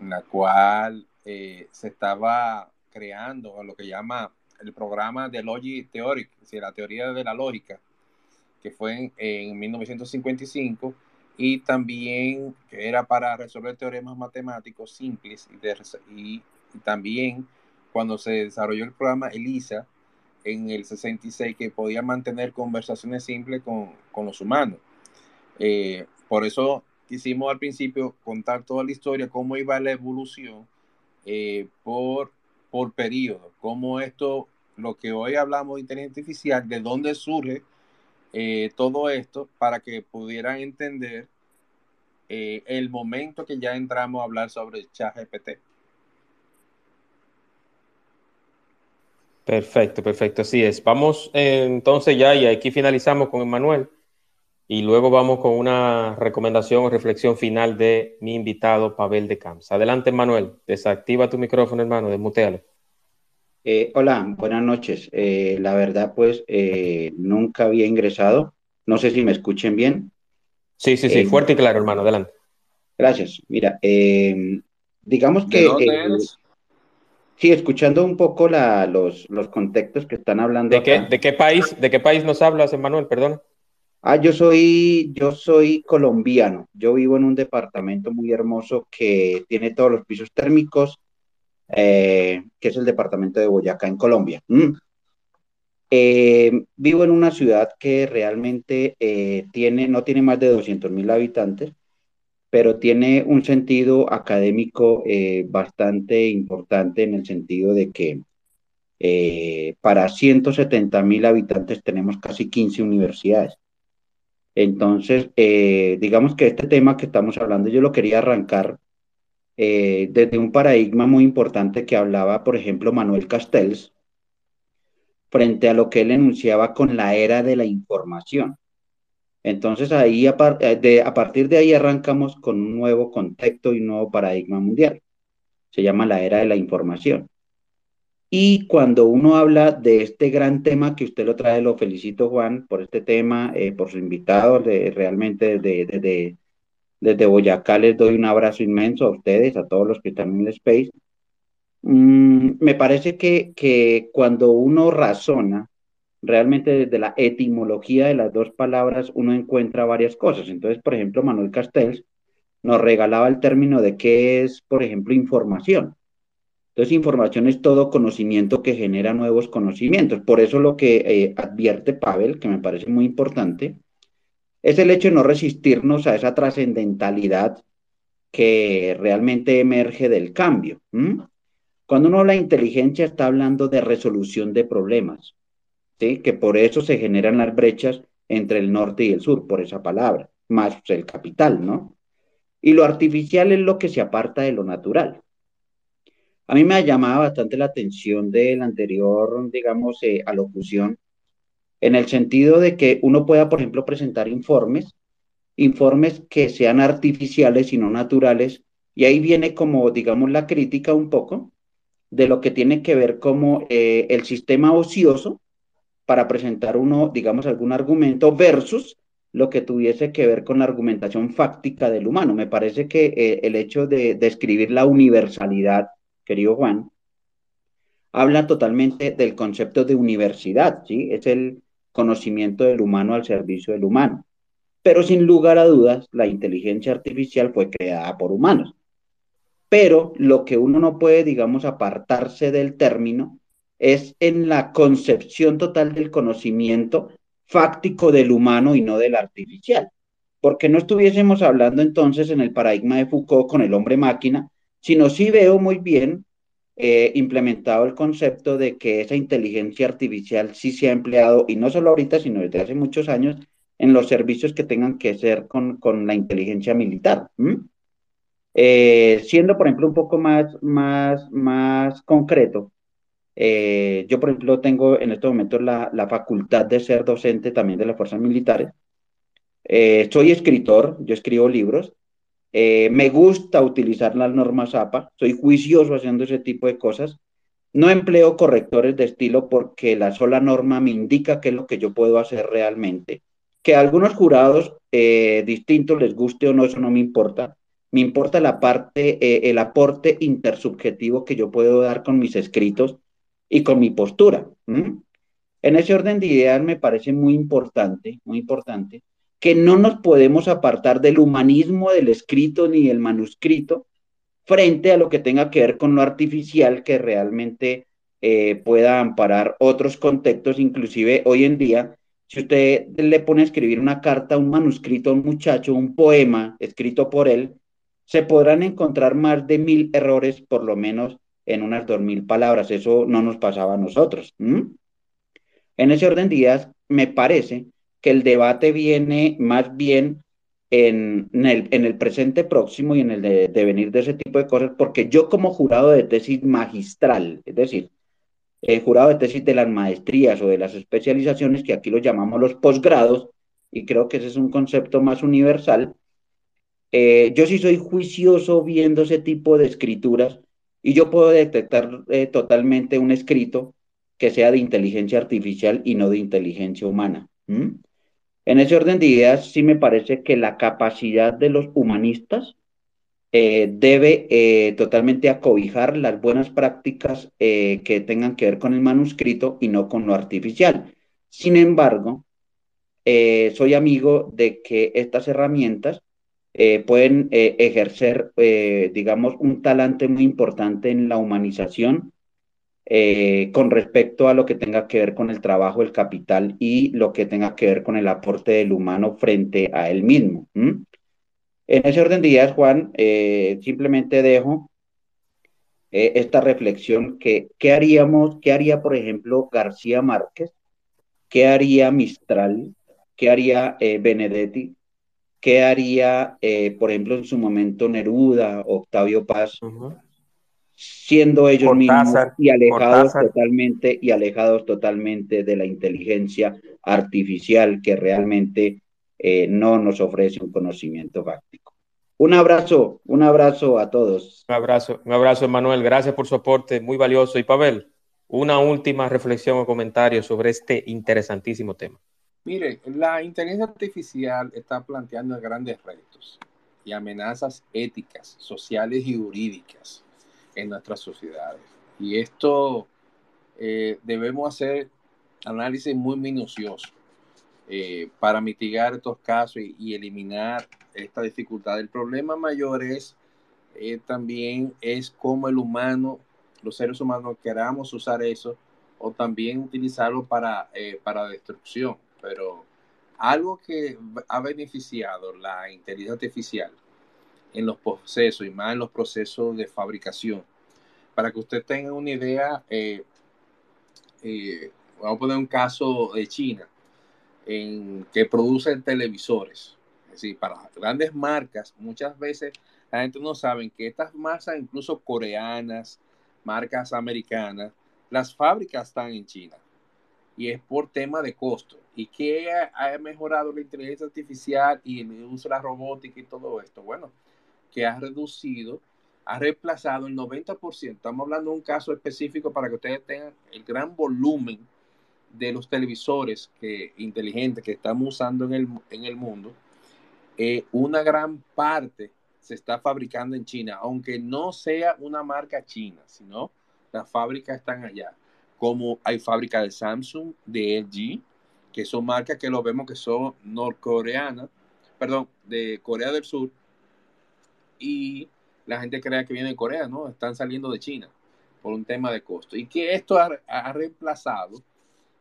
C: en la cual eh, se estaba creando lo que llama el programa de Logic Theory, es decir, la teoría de la lógica, que fue en, 1955 y también que era para resolver teoremas matemáticos simples y, también cuando se desarrolló el programa ELISA en el 66 que podía mantener conversaciones simples con, los humanos. Eh, por eso quisimos al principio contar toda la historia, cómo iba la evolución eh, por, por periodo, cómo esto, lo que hoy hablamos de inteligencia artificial, de dónde surge eh, todo esto para que pudieran entender eh, el momento que ya entramos a hablar sobre el chat GPT.
B: Perfecto, perfecto, así es. Vamos entonces ya y aquí finalizamos con Emanuel y luego vamos con una recomendación o reflexión final de mi invitado Pavel de Camps. Adelante, Manuel. Desactiva tu micrófono, hermano, desmutealo.
H: Eh, hola, buenas noches. Eh, la verdad, pues eh, nunca había ingresado. No sé si me escuchen bien.
B: Sí, sí, sí, fuerte y claro, hermano. Adelante.
H: Gracias. Mira, digamos que... Sí, escuchando un poco la, los, los contextos que están hablando.
B: ¿De qué, ¿De qué país, de qué país nos hablas, Manuel? Perdón.
H: Ah, yo soy, yo soy colombiano. Yo vivo en un departamento muy hermoso que tiene todos los pisos térmicos, eh, que es el departamento de Boyacá en Colombia. Mm. Eh, vivo en una ciudad que realmente eh, tiene, no tiene más de 200 mil habitantes, pero tiene un sentido académico bastante importante en el sentido de que para 170 mil habitantes tenemos casi 15 universidades. Entonces, eh, digamos que este tema que estamos hablando, yo lo quería arrancar eh, desde un paradigma muy importante que hablaba, por ejemplo, Manuel Castells, frente a lo que él enunciaba con la era de la información. Entonces, ahí a, eh, a partir de ahí arrancamos con un nuevo contexto y un nuevo paradigma mundial. Se llama la era de la información. Y cuando uno habla de este gran tema que usted lo trae, lo felicito Juan por este tema, eh, por su invitado, realmente desde, desde, Boyacá les doy un abrazo inmenso a ustedes, a todos los que están en el space. Mm, me parece que, que cuando uno razona, realmente desde la etimología de las dos palabras, uno encuentra varias cosas. Entonces, por ejemplo, Manuel Castells nos regalaba el término de qué es, por ejemplo, información. Entonces, información es todo conocimiento que genera nuevos conocimientos. Por eso lo que eh, advierte Pavel, que me parece muy importante, es el hecho de no resistirnos a esa trascendentalidad que realmente emerge del cambio. Cuando uno habla de inteligencia, está hablando de resolución de problemas, ¿sí? que por eso se generan las brechas entre el norte y el sur, por esa palabra, más el capital, ¿no? Y lo artificial es lo que se aparta de lo natural. A mí me ha llamado bastante la atención de anterior, digamos, eh, alocución, en el sentido de que uno pueda, por ejemplo, presentar informes, informes que sean artificiales y no naturales, y ahí viene como, digamos, la crítica un poco, de lo que tiene que ver como eh, el sistema ocioso para presentar uno, digamos, algún argumento versus lo que tuviese que ver con la argumentación fáctica del humano. Me parece que eh, el hecho de describir la universalidad, querido Juan, habla totalmente del concepto de universidad, ¿sí? Es el conocimiento del humano al servicio del humano. Pero sin lugar a dudas, la inteligencia artificial fue creada por humanos pero lo que uno no puede, digamos, apartarse del término es en la concepción total del conocimiento fáctico del humano y no del artificial. Porque no estuviésemos hablando entonces en el paradigma de Foucault con el hombre máquina, sino sí veo muy bien eh, implementado el concepto de que esa inteligencia artificial sí se ha empleado, y no solo ahorita, sino desde hace muchos años, en los servicios que tengan que ser con, la inteligencia militar. Eh, siendo, por ejemplo, un poco más, más, más concreto, eh, yo, por ejemplo, tengo en estos momentos la, la, facultad de ser docente también de las fuerzas militares. Eh, soy escritor, yo escribo libros. Me gusta utilizar las normas APA, soy juicioso haciendo ese tipo de cosas. No empleo correctores de estilo porque la sola norma me indica qué es lo que yo puedo hacer realmente. Que a algunos jurados distintos les guste o no, eso no me importa me importa la parte, eh, el aporte intersubjetivo que yo puedo dar con mis escritos y con mi postura. En ese orden de ideas me parece muy importante, muy importante, que no nos podemos apartar del humanismo del escrito ni del manuscrito frente a lo que tenga que ver con lo artificial que realmente eh, pueda amparar otros contextos, inclusive hoy en día, si usted le pone a escribir una carta, un manuscrito a un muchacho, un poema escrito por él, se podrán encontrar más de mil errores, por lo menos en unas dos mil palabras. Eso no nos pasaba a nosotros. En ese orden de ideas, me parece que el debate viene más bien en, el, en el, presente próximo y en el de, devenir de ese tipo de cosas, porque yo como jurado de tesis magistral, es decir, el jurado de tesis de las maestrías o de las especializaciones, que aquí lo llamamos los posgrados, y creo que ese es un concepto más universal, eh, yo sí soy juicioso viendo ese tipo de escrituras y yo puedo detectar eh, totalmente un escrito que sea de inteligencia artificial y no de inteligencia humana. En ese orden de ideas, sí me parece que la capacidad de los humanistas eh, debe totalmente acobijar las buenas prácticas que tengan que ver con el manuscrito y no con lo artificial. Sin embargo, soy amigo de que estas herramientas eh, pueden eh, ejercer, eh, digamos, un talante muy importante en la humanización con respecto a lo que tenga que ver con el trabajo, el capital y lo que tenga que ver con el aporte del humano frente a él mismo. En ese orden de ideas, Juan, simplemente dejo esta reflexión que, ¿qué haríamos, qué haría, por ejemplo, García Márquez? ¿Qué haría Mistral? ¿Qué haría Benedetti? ¿Qué haría, eh, por ejemplo, en su momento Neruda, Octavio Paz, siendo ellos mismos y alejados totalmente y alejados totalmente de la inteligencia artificial que realmente eh, no nos ofrece un conocimiento fáctico? Un abrazo, un abrazo a todos.
B: Un abrazo, un abrazo, Manuel. Gracias por su aporte, muy valioso. Y Pavel, una última reflexión o comentario sobre este interesantísimo tema.
C: Mire, la inteligencia artificial está planteando grandes retos y amenazas éticas, sociales y jurídicas. En nuestras sociedades. Y esto eh, debemos hacer análisis muy minucioso eh, para mitigar estos casos y, eliminar esta dificultad. El problema mayor es eh, también es cómo el humano, los seres humanos queramos usar eso o también utilizarlo para, para destrucción. Pero algo que ha beneficiado la inteligencia artificial en los procesos y más en los procesos de fabricación. Para que usted tenga una idea, eh, eh, vamos a poner un caso de China, en que producen televisores. Es decir, para grandes marcas, muchas veces la gente no sabe que estas masas, incluso coreanas, marcas americanas, las fábricas están en China. Y es por tema de costo. ¿Y qué ha mejorado la inteligencia artificial y el uso de la robótica y todo esto? Bueno, que ha reducido, ha reemplazado el 90%. Estamos hablando de un caso específico para que ustedes tengan el gran volumen de los televisores que, inteligentes que estamos usando en el, en el mundo. Eh, una gran parte se está fabricando en China, aunque no sea una marca china, sino las fábricas están allá. Como hay fábricas de Samsung, de LG, que son marcas que lo vemos que son norcoreanas, perdón, de Corea del Sur, y la gente crea que viene de Corea, ¿no? Están saliendo de China por un tema de costo. Y que esto ha, reemplazado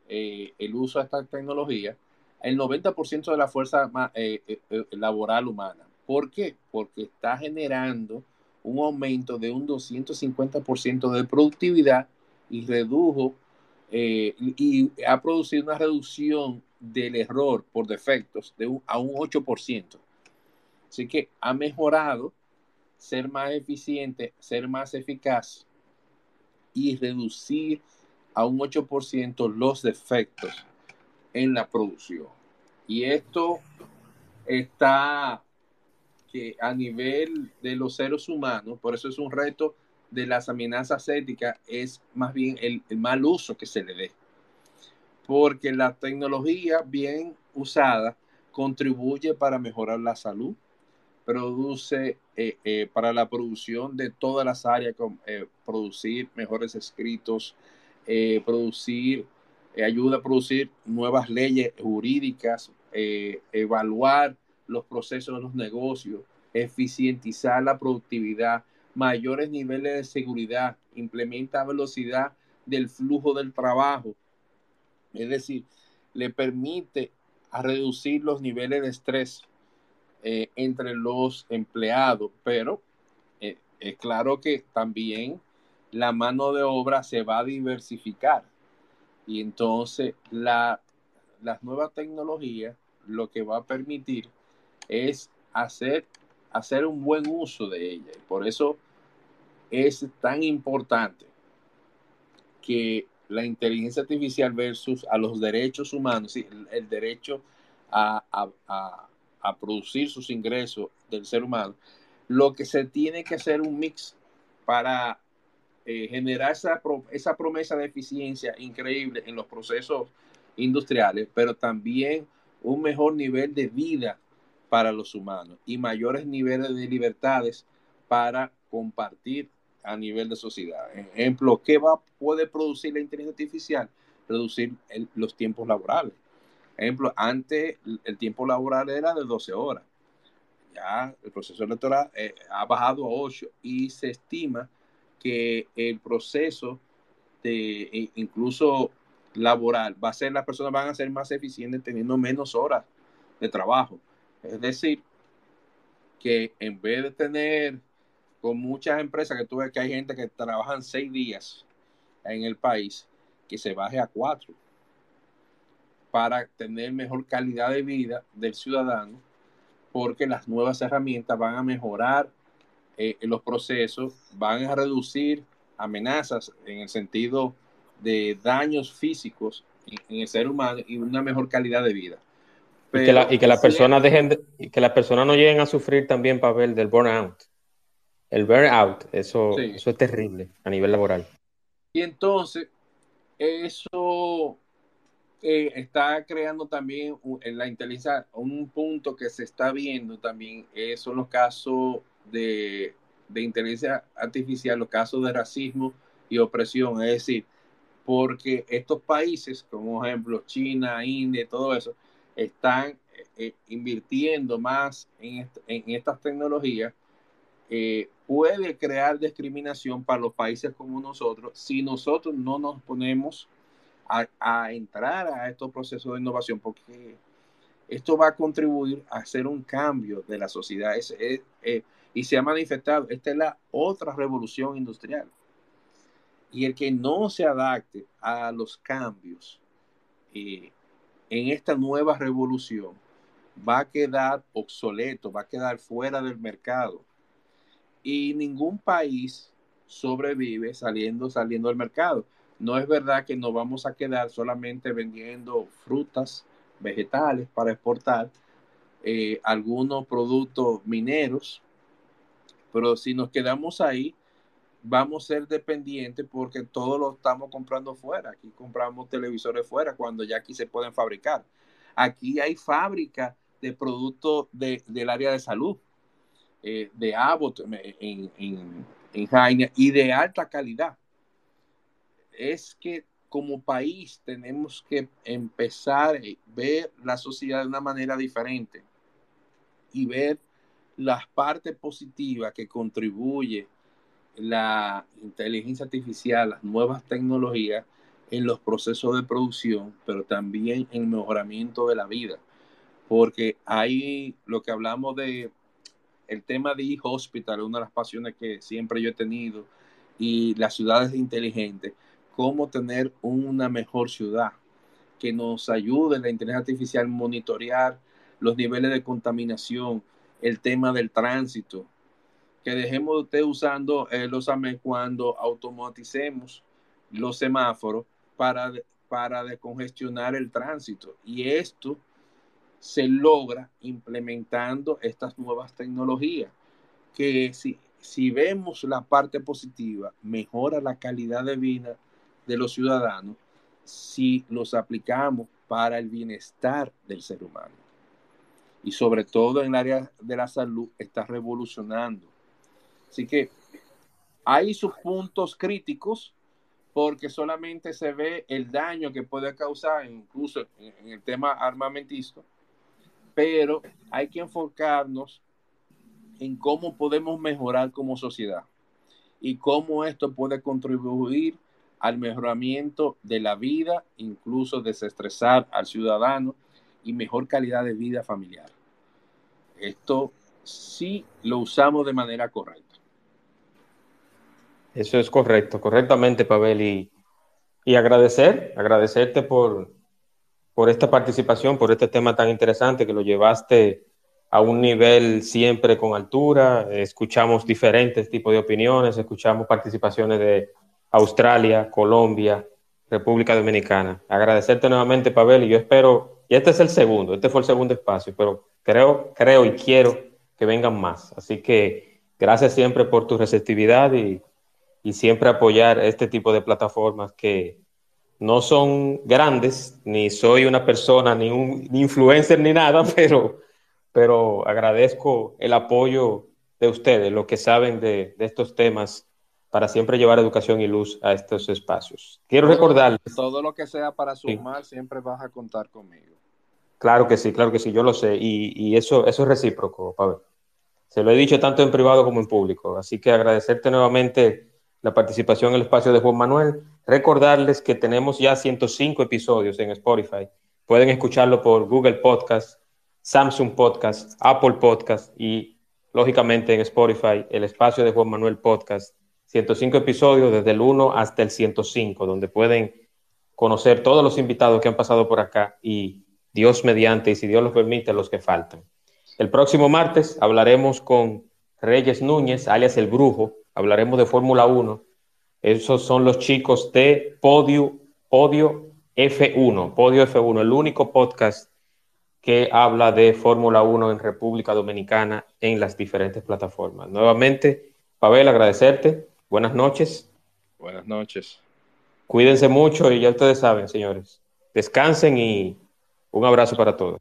C: eh, el uso de esta tecnología el 90% de la fuerza eh, eh, laboral humana. ¿Por qué? Porque está generando un aumento de un 250% de productividad y redujo y ha producido una reducción del error por defectos de a un 8%. Así que ha mejorado ser más eficiente, ser más eficaz y reducir a un 8% los defectos en la producción. Y esto está que a nivel de los seres humanos, por eso es un reto de las amenazas éticas, es más bien el, el mal uso que se le dé. Porque la tecnología bien usada contribuye para mejorar la salud, produce eh, eh, para la producción de todas las áreas, eh, producir mejores escritos, producir, ayuda a producir nuevas leyes jurídicas, evaluar los procesos de los negocios, eficientizar la productividad, mayores niveles de seguridad, implementa velocidad del flujo del trabajo, es decir, le permite a reducir los niveles de estrés, eh, entre los empleados, pero eh, es claro que también la mano de obra se va a diversificar y entonces la, las nuevas tecnologías lo que va a permitir es hacer, hacer un buen uso de ella. Y por eso es tan importante que la inteligencia artificial versus a los derechos humanos, el, derecho a, a producir sus ingresos del ser humano, lo que se tiene que hacer un mix para eh, generar esa, esa promesa de eficiencia increíble en los procesos industriales, pero también un mejor nivel de vida para los humanos y mayores niveles de libertades para compartir a nivel de sociedad. Ejemplo, ¿qué va, puede producir la inteligencia artificial? Reducir los tiempos laborales Ejemplo, antes el tiempo laboral era de 12 horas. Ya el proceso electoral eh, ha bajado a 8 y se estima que el proceso de e, incluso laboral va a ser, las personas van a ser más eficientes teniendo menos horas de trabajo. Es decir, que en vez de tener con muchas empresas que tú ves que hay gente que trabajan seis días en el país, que se baje a cuatro para tener mejor calidad de vida del ciudadano, porque las nuevas herramientas van a mejorar eh, los procesos, van a reducir amenazas en el sentido de daños físicos en, el ser humano y una mejor calidad de vida.
B: y que, la, y que las personas dejen y que las personas no lleguen a sufrir también papel del burnout. El burnout, eso, eso es terrible a nivel laboral.
C: Y entonces, eso está creando también en la inteligencia un punto que se está viendo también eh, son los casos de de inteligencia artificial los casos de racismo y opresión, es decir, porque estos países, como ejemplo China, India, todo eso, están eh, eh, invirtiendo más en, estas tecnologías, puede crear discriminación para los países como nosotros si nosotros no nos ponemos a, entrar a estos procesos de innovación, porque esto va a contribuir a hacer un cambio de la sociedad y se ha manifestado, esta es la otra revolución industrial y el que no se adapte a los cambios eh, en esta nueva revolución va a quedar obsoleto, va a quedar fuera del mercado. Y ningún país sobrevive saliendo, saliendo del mercado. No es verdad que nos vamos a quedar solamente vendiendo frutas, vegetales para exportar, eh, algunos productos mineros, pero si nos quedamos ahí, vamos a ser dependientes porque todo lo estamos comprando fuera. Aquí compramos televisores fuera cuando ya aquí se pueden fabricar. Aquí hay fábricas de productos del área de salud, eh, de Abbott en, en, en y de alta calidad. Es que como país tenemos que empezar a ver la sociedad de una manera diferente y ver las partes positivas que contribuye la inteligencia artificial, las nuevas tecnologías en los procesos de producción, pero también en el mejoramiento de la vida. Porque hay lo que hablamos de el tema de e-hospital, una de las pasiones que siempre yo he tenido, y las ciudades inteligentes, cómo tener una mejor ciudad que nos ayude la inteligencia artificial a monitorear los niveles de contaminación, el tema del tránsito, que dejemos de usted usando eh, los AME cuando automaticemos los semáforos para, para descongestionar el tránsito. Y esto se logra implementando estas nuevas tecnologías, que si, si vemos la parte positiva, mejora la calidad de vida de los ciudadanos si los aplicamos para el bienestar del ser humano. Y sobre todo en el área de la salud está revolucionando Así que hay sus puntos críticos porque solamente se ve el daño que puede causar, incluso en el tema armamentista, pero hay que enfocarnos en cómo podemos mejorar como sociedad y cómo esto puede contribuir al mejoramiento de la vida, incluso desestresar al ciudadano y mejor calidad de vida familiar. Esto sí lo usamos de manera correcta.
B: Eso es correcto, correctamente, Pavel. Y, y agradecer, agradecerte por, por esta participación, por este tema tan interesante que lo llevaste a un nivel siempre con altura. Escuchamos diferentes tipos de opiniones, escuchamos participaciones de Australia, Colombia, República Dominicana. Agradecerte nuevamente, Pavel, y yo espero, y este es el segundo, este fue el segundo espacio, pero creo, creo y quiero que vengan más. Así que gracias siempre por tu receptividad y y siempre apoyar este tipo de plataformas que no son grandes, ni soy una persona, ni un influencer, ni nada, pero, pero agradezco el apoyo de ustedes, los que saben de, estos temas, para siempre llevar educación y luz a estos espacios. Quiero recordarles...
C: Todo lo que sea para sumar, siempre vas a contar conmigo.
B: Claro que sí, claro que sí, yo lo sé, y, y eso, eso es recíproco, Pablo. Se lo he dicho tanto en privado como en público, así que agradecerte nuevamente la participación en el espacio de Juan Manuel. Recordarles que tenemos ya 105 episodios en Spotify. Pueden escucharlo por Google Podcast, Samsung Podcast, Apple Podcast y, lógicamente, en Spotify, el espacio de Juan Manuel Podcast. 105 episodios desde el 1 hasta el 105, donde pueden conocer todos los invitados que han pasado por acá y Dios mediante, y si Dios lo permite, los que faltan. El próximo martes hablaremos con Reyes Núñez, alias El Brujo, hablaremos de Fórmula 1. Esos son los chicos de Podio, Podio F1, Podio F1, el único podcast que habla de Fórmula 1 en República Dominicana en las diferentes plataformas. Nuevamente, Pavel, agradecerte. Buenas noches.
C: Buenas noches.
B: Cuídense mucho y ya ustedes saben, señores. Descansen y un abrazo para todos.